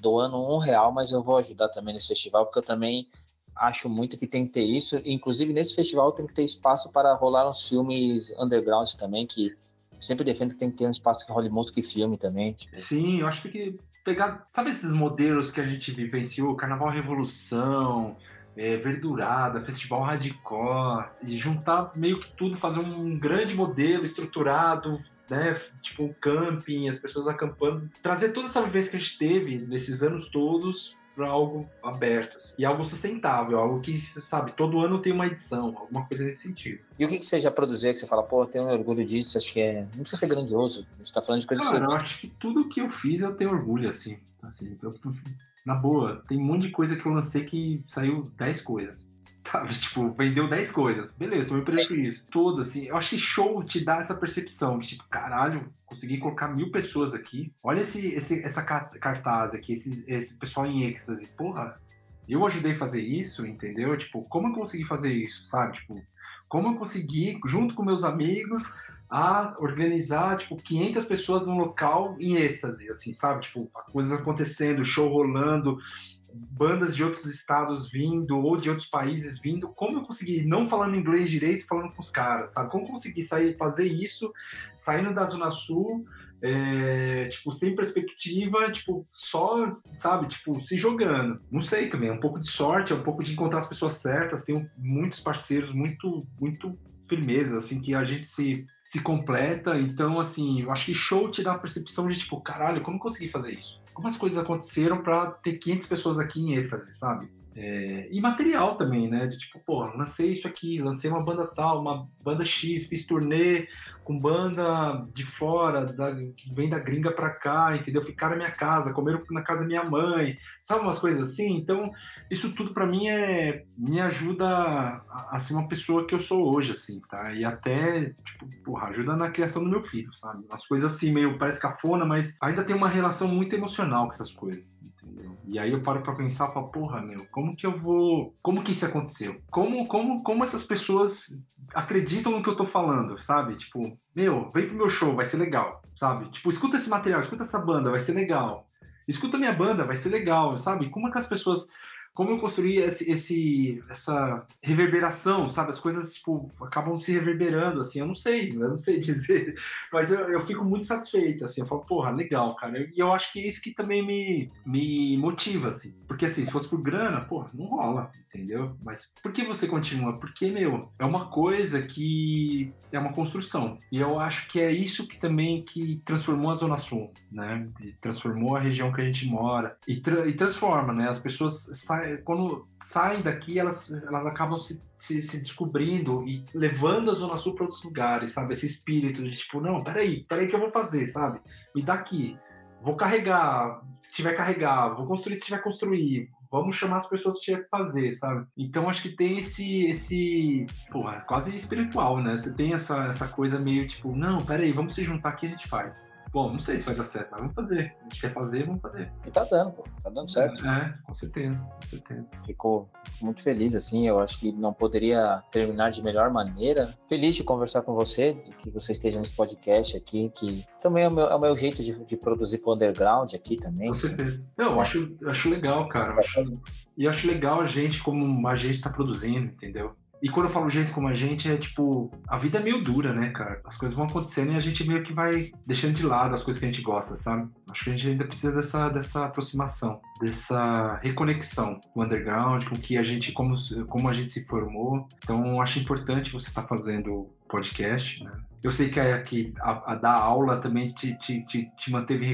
Speaker 3: doando um real, mas eu vou ajudar também nesse festival, porque eu também acho muito que tem que ter isso. Inclusive, nesse festival tem que ter espaço para rolar uns filmes undergrounds também, que sempre defendo que tem que ter um espaço que role música e filme também.
Speaker 1: Tipo. Sim, eu acho que tem que pegar. Sabe esses modelos que a gente vivenciou? Carnaval Revolução, é, Verdurada, Festival Hardcore, e juntar meio que tudo, fazer um grande modelo estruturado, né? Tipo um camping, as pessoas acampando, trazer toda essa vivência que a gente teve nesses anos todos para algo aberto assim. e algo sustentável, algo que sabe todo ano tem uma edição, alguma coisa nesse sentido.
Speaker 3: E o que, que você já produziu que você fala, pô, eu tenho orgulho disso, acho que é, não precisa ser grandioso, a gente tá falando de coisas.
Speaker 1: Cara, eu acho que tudo que eu fiz eu tenho orgulho assim, assim, eu, na boa, tem um monte de coisa que eu lancei que saiu 10 coisas. Sabe? Tipo, vendeu 10 coisas. Beleza, tô me prejuízo. Todo, assim. Eu acho que show te dá essa percepção. Que, tipo, caralho, consegui colocar mil pessoas aqui. Olha esse, esse, essa cartaz aqui, esse, esse pessoal em êxtase. Porra, eu ajudei a fazer isso, entendeu? Tipo, como eu consegui fazer isso, sabe? Tipo, como eu consegui, junto com meus amigos, a organizar, tipo, 500 pessoas num local em êxtase, assim, sabe? Tipo, coisas acontecendo, show rolando, bandas de outros estados vindo ou de outros países vindo, como eu consegui, não falando inglês direito, falando com os caras, sabe? Como consegui sair, fazer isso, saindo da Zona Sul, é, tipo, sem perspectiva, tipo, só, sabe, tipo, se jogando. Não sei também, é um pouco de sorte, é um pouco de encontrar as pessoas certas, tenho muitos parceiros muito, muito firmeza, assim, que a gente se, se completa. Então, assim, eu acho que show te dá a percepção de, tipo, caralho, como consegui fazer isso? Como as coisas aconteceram para ter 500 pessoas aqui em êxtase, sabe? É, e material também, né? De tipo, pô, lancei isso aqui, lancei uma banda tal, uma banda X, fiz turnê com banda de fora, da, que vem da gringa pra cá, entendeu? Ficaram na minha casa, comeram na casa da minha mãe, sabe umas coisas assim? Então, isso tudo para mim é me ajuda a, a, ser uma pessoa que eu sou hoje, assim, tá? E até, tipo, porra, ajuda na criação do meu filho, sabe? As coisas assim, meio parece cafona, mas ainda tem uma relação muito emocional com essas coisas, entendeu? E aí eu paro pra pensar, falo, porra, meu, como que eu vou. Como que isso aconteceu? Como, como, como essas pessoas acreditam no que eu tô falando, sabe? Tipo, meu, vem pro meu show, vai ser legal, sabe? Tipo, escuta esse material, escuta essa banda, vai ser legal. Escuta minha banda, vai ser legal, sabe? Como é que as pessoas como eu construí esse, esse, essa reverberação, sabe? As coisas tipo, acabam se reverberando, assim, eu não sei, *laughs* eu não sei dizer, mas eu, eu fico muito satisfeito, assim, eu falo, porra, legal, cara. E eu, acho que é isso que também me, me motiva, assim, porque assim, se fosse por grana, porra, não rola, entendeu? Mas por que você continua? Porque, meu, é uma coisa que é uma construção, e eu acho que é isso que também que transformou a Zona Sul, né? Transformou a região que a gente mora, e, tra e transforma, né? As pessoas saem quando saem daqui, elas, elas acabam se, se, se, descobrindo e levando a Zona Sul para outros lugares, sabe? Esse espírito de tipo, não, peraí, peraí que eu vou fazer, sabe? Me dá aqui. Vou carregar, se tiver carregar, vou construir se tiver construir, vamos chamar as pessoas que tiver que fazer, sabe? Então acho que tem esse, esse, porra, quase espiritual, né? Você tem essa, essa coisa meio tipo, não, peraí, vamos se juntar aqui e a gente faz. Bom, não sei se vai dar certo, mas vamos fazer. A gente quer fazer, vamos fazer.
Speaker 3: E tá dando, pô. Tá dando certo.
Speaker 1: É, com certeza, com certeza.
Speaker 3: Ficou muito feliz, assim. Eu acho que não poderia terminar de melhor maneira. Feliz de conversar com você, de que você esteja nesse podcast aqui, que também é o meu, é o meu jeito de, de produzir pro underground aqui também.
Speaker 1: Com certeza. Não, eu acho, eu acho legal, cara. Eu acho, e eu acho legal a gente, como a gente tá produzindo, entendeu? E quando eu falo gente como a gente, é tipo, a vida é meio dura, né, cara? As coisas vão acontecendo e a gente meio que vai deixando de lado as coisas que a gente gosta, sabe? Acho que a gente ainda precisa dessa, dessa aproximação, dessa reconexão com o underground, com que a gente, como, como a gente se formou. Então, acho importante você estar tá fazendo podcast, né? Eu sei que, a, que a, a dar aula também te, te, te, te manteve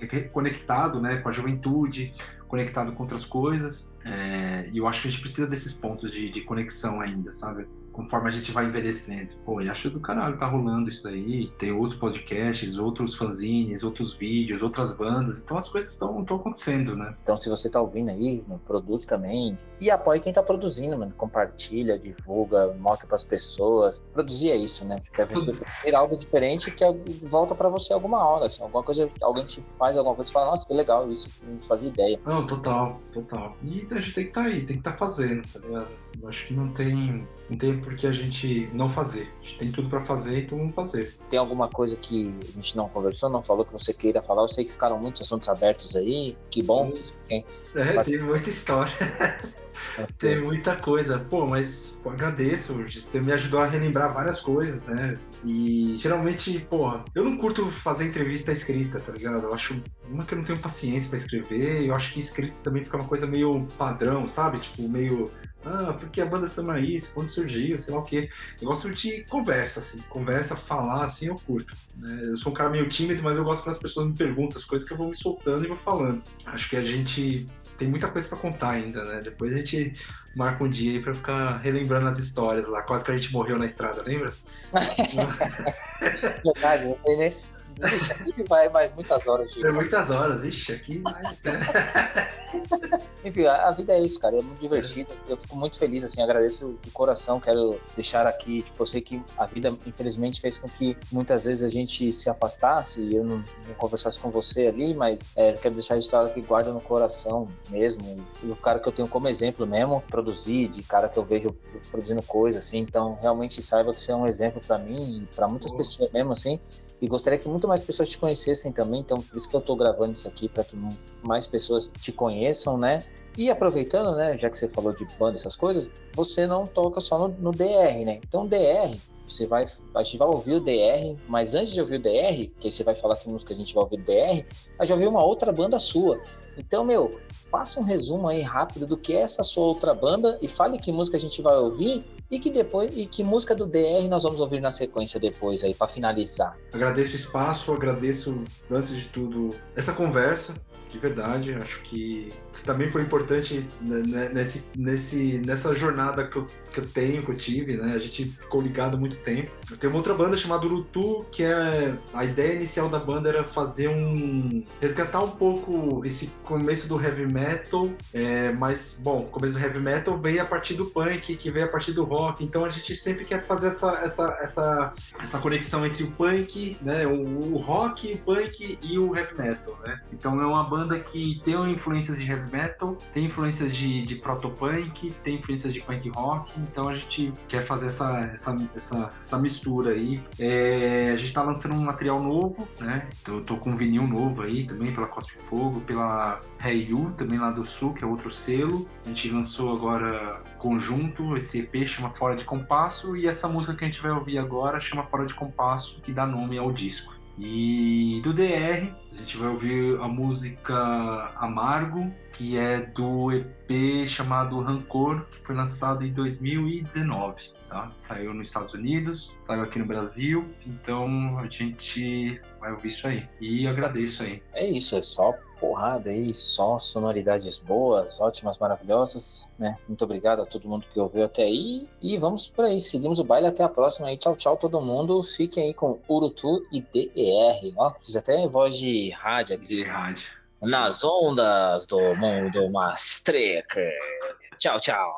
Speaker 1: reconectado né, com a juventude, conectado com outras coisas. É, e eu acho que a gente precisa desses pontos de, de conexão ainda, sabe? Conforme a gente vai envelhecendo. Pô, e acho do caralho tá rolando isso daí. Tem outros podcasts, outros fanzines, outros vídeos, outras bandas. Então as coisas estão acontecendo, né?
Speaker 3: Então se você tá ouvindo aí, produz também. E apoie quem tá produzindo, mano. Compartilha, divulga, mostra pras pessoas. Produzir é isso, né? É você ter algo diferente que volta para você alguma hora. Assim, alguma coisa, alguém te faz alguma coisa e fala, nossa, que legal, isso não fazia ideia.
Speaker 1: Não, total, total. E a gente tem que estar tá aí, tem que estar tá fazendo, tá ligado? Eu acho que não tem, não tem por que a gente não fazer. A gente tem tudo para fazer, então vamos fazer.
Speaker 3: Tem alguma coisa que a gente não conversou, não falou que você queira falar? Eu sei que ficaram muitos assuntos abertos aí. Que bom.
Speaker 1: Quem... É, tem muita história. *laughs* Tem muita coisa. Pô, mas pô, agradeço. Você me ajudou a relembrar várias coisas, né? E geralmente, pô, eu não curto fazer entrevista escrita, tá ligado? Eu acho uma que eu não tenho paciência para escrever. Eu acho que escrito também fica uma coisa meio padrão, sabe? Tipo, meio ah, porque a banda chama isso, quando surgiu, sei lá o quê. Eu gosto de conversa, assim, conversa, falar, assim, eu curto. Né? Eu sou um cara meio tímido, mas eu gosto que as pessoas me perguntam as coisas que eu vou me soltando e vou falando. Acho que a gente tem muita coisa para contar ainda, né? Depois a gente marca um dia aí pra ficar relembrando as histórias lá. Quase que a gente morreu na estrada, lembra? *laughs* *laughs*
Speaker 3: Verdade, tem nem Ixi, aqui vai mais muitas horas.
Speaker 1: De... É muitas horas, ixi, aqui. *laughs*
Speaker 3: Enfim, a, a, vida é isso, cara. É muito divertido. Eu fico muito feliz, assim, agradeço de coração. Quero deixar aqui, tipo, eu sei que a vida, infelizmente, fez com que muitas vezes a gente se afastasse e eu não, não conversasse com você ali, mas é, quero deixar a história que guarda no coração mesmo. E o cara que eu tenho como exemplo mesmo, produzir, de cara que eu vejo produzindo coisas, assim. Então, realmente saiba que você é um exemplo para mim e para muitas oh. pessoas mesmo, assim e gostaria que muito mais pessoas te conhecessem também, então por isso que eu estou gravando isso aqui, para que mais pessoas te conheçam, né? E aproveitando, né, já que você falou de banda, essas coisas, você não toca só no, no DR, né? Então, DR, você vai, a gente vai ouvir o DR, mas antes de ouvir o DR, que você vai falar que música a gente vai ouvir o DR, a gente vai ouvir uma outra banda sua. Então, meu, faça um resumo aí rápido do que é essa sua outra banda e fale que música a gente vai ouvir E que depois, e que música do DR nós vamos ouvir na sequência depois aí, para finalizar?
Speaker 1: Agradeço o espaço, agradeço, antes de tudo, essa conversa, de verdade. Acho que isso também foi importante nesse, nesse, nessa jornada que eu, que eu tenho, que eu tive, né? A gente ficou ligado muito tempo. Eu tenho uma outra banda chamada Urutu, que é. A ideia inicial da banda era fazer um. resgatar um pouco esse começo do heavy metal, é, mas, bom, o começo do heavy metal veio a partir do punk, que veio a partir do rock, então a gente sempre quer fazer essa, essa, essa, essa conexão entre o punk, né? O, o rock, o punk e o heavy metal, né? Então é uma banda que tem influências de heavy metal, tem influências de, de proto-punk, tem influências de punk rock, então a gente quer fazer essa, essa, essa, essa mistura aí. É, a gente está lançando um material novo, né? Eu tô com um vinil novo aí também pela Cospe Fogo, pela Reiyu, também lá do Sul, que é outro selo. A gente lançou agora conjunto, esse EP chama Fora de Compasso, e essa música que a gente vai ouvir agora chama Fora de Compasso, que dá nome ao disco. E do DR, a gente vai ouvir a música Amargo, que é do EP chamado Rancor, que foi lançado em 2019. Tá? Saiu nos Estados Unidos, saiu aqui no Brasil, então a gente vai ouvir isso aí. E agradeço aí.
Speaker 3: É isso, é só porrada aí, só sonoridades boas, ótimas, maravilhosas, né? Muito obrigado a todo mundo que ouviu até aí. E vamos por aí, seguimos o baile até a próxima aí. Tchau, tchau, todo mundo. Fiquem aí com Urutu e DER, ó. Fiz até voz de rádio aqui.
Speaker 1: De rádio.
Speaker 3: Nas ondas do mundo Mastrica. Tchau, tchau.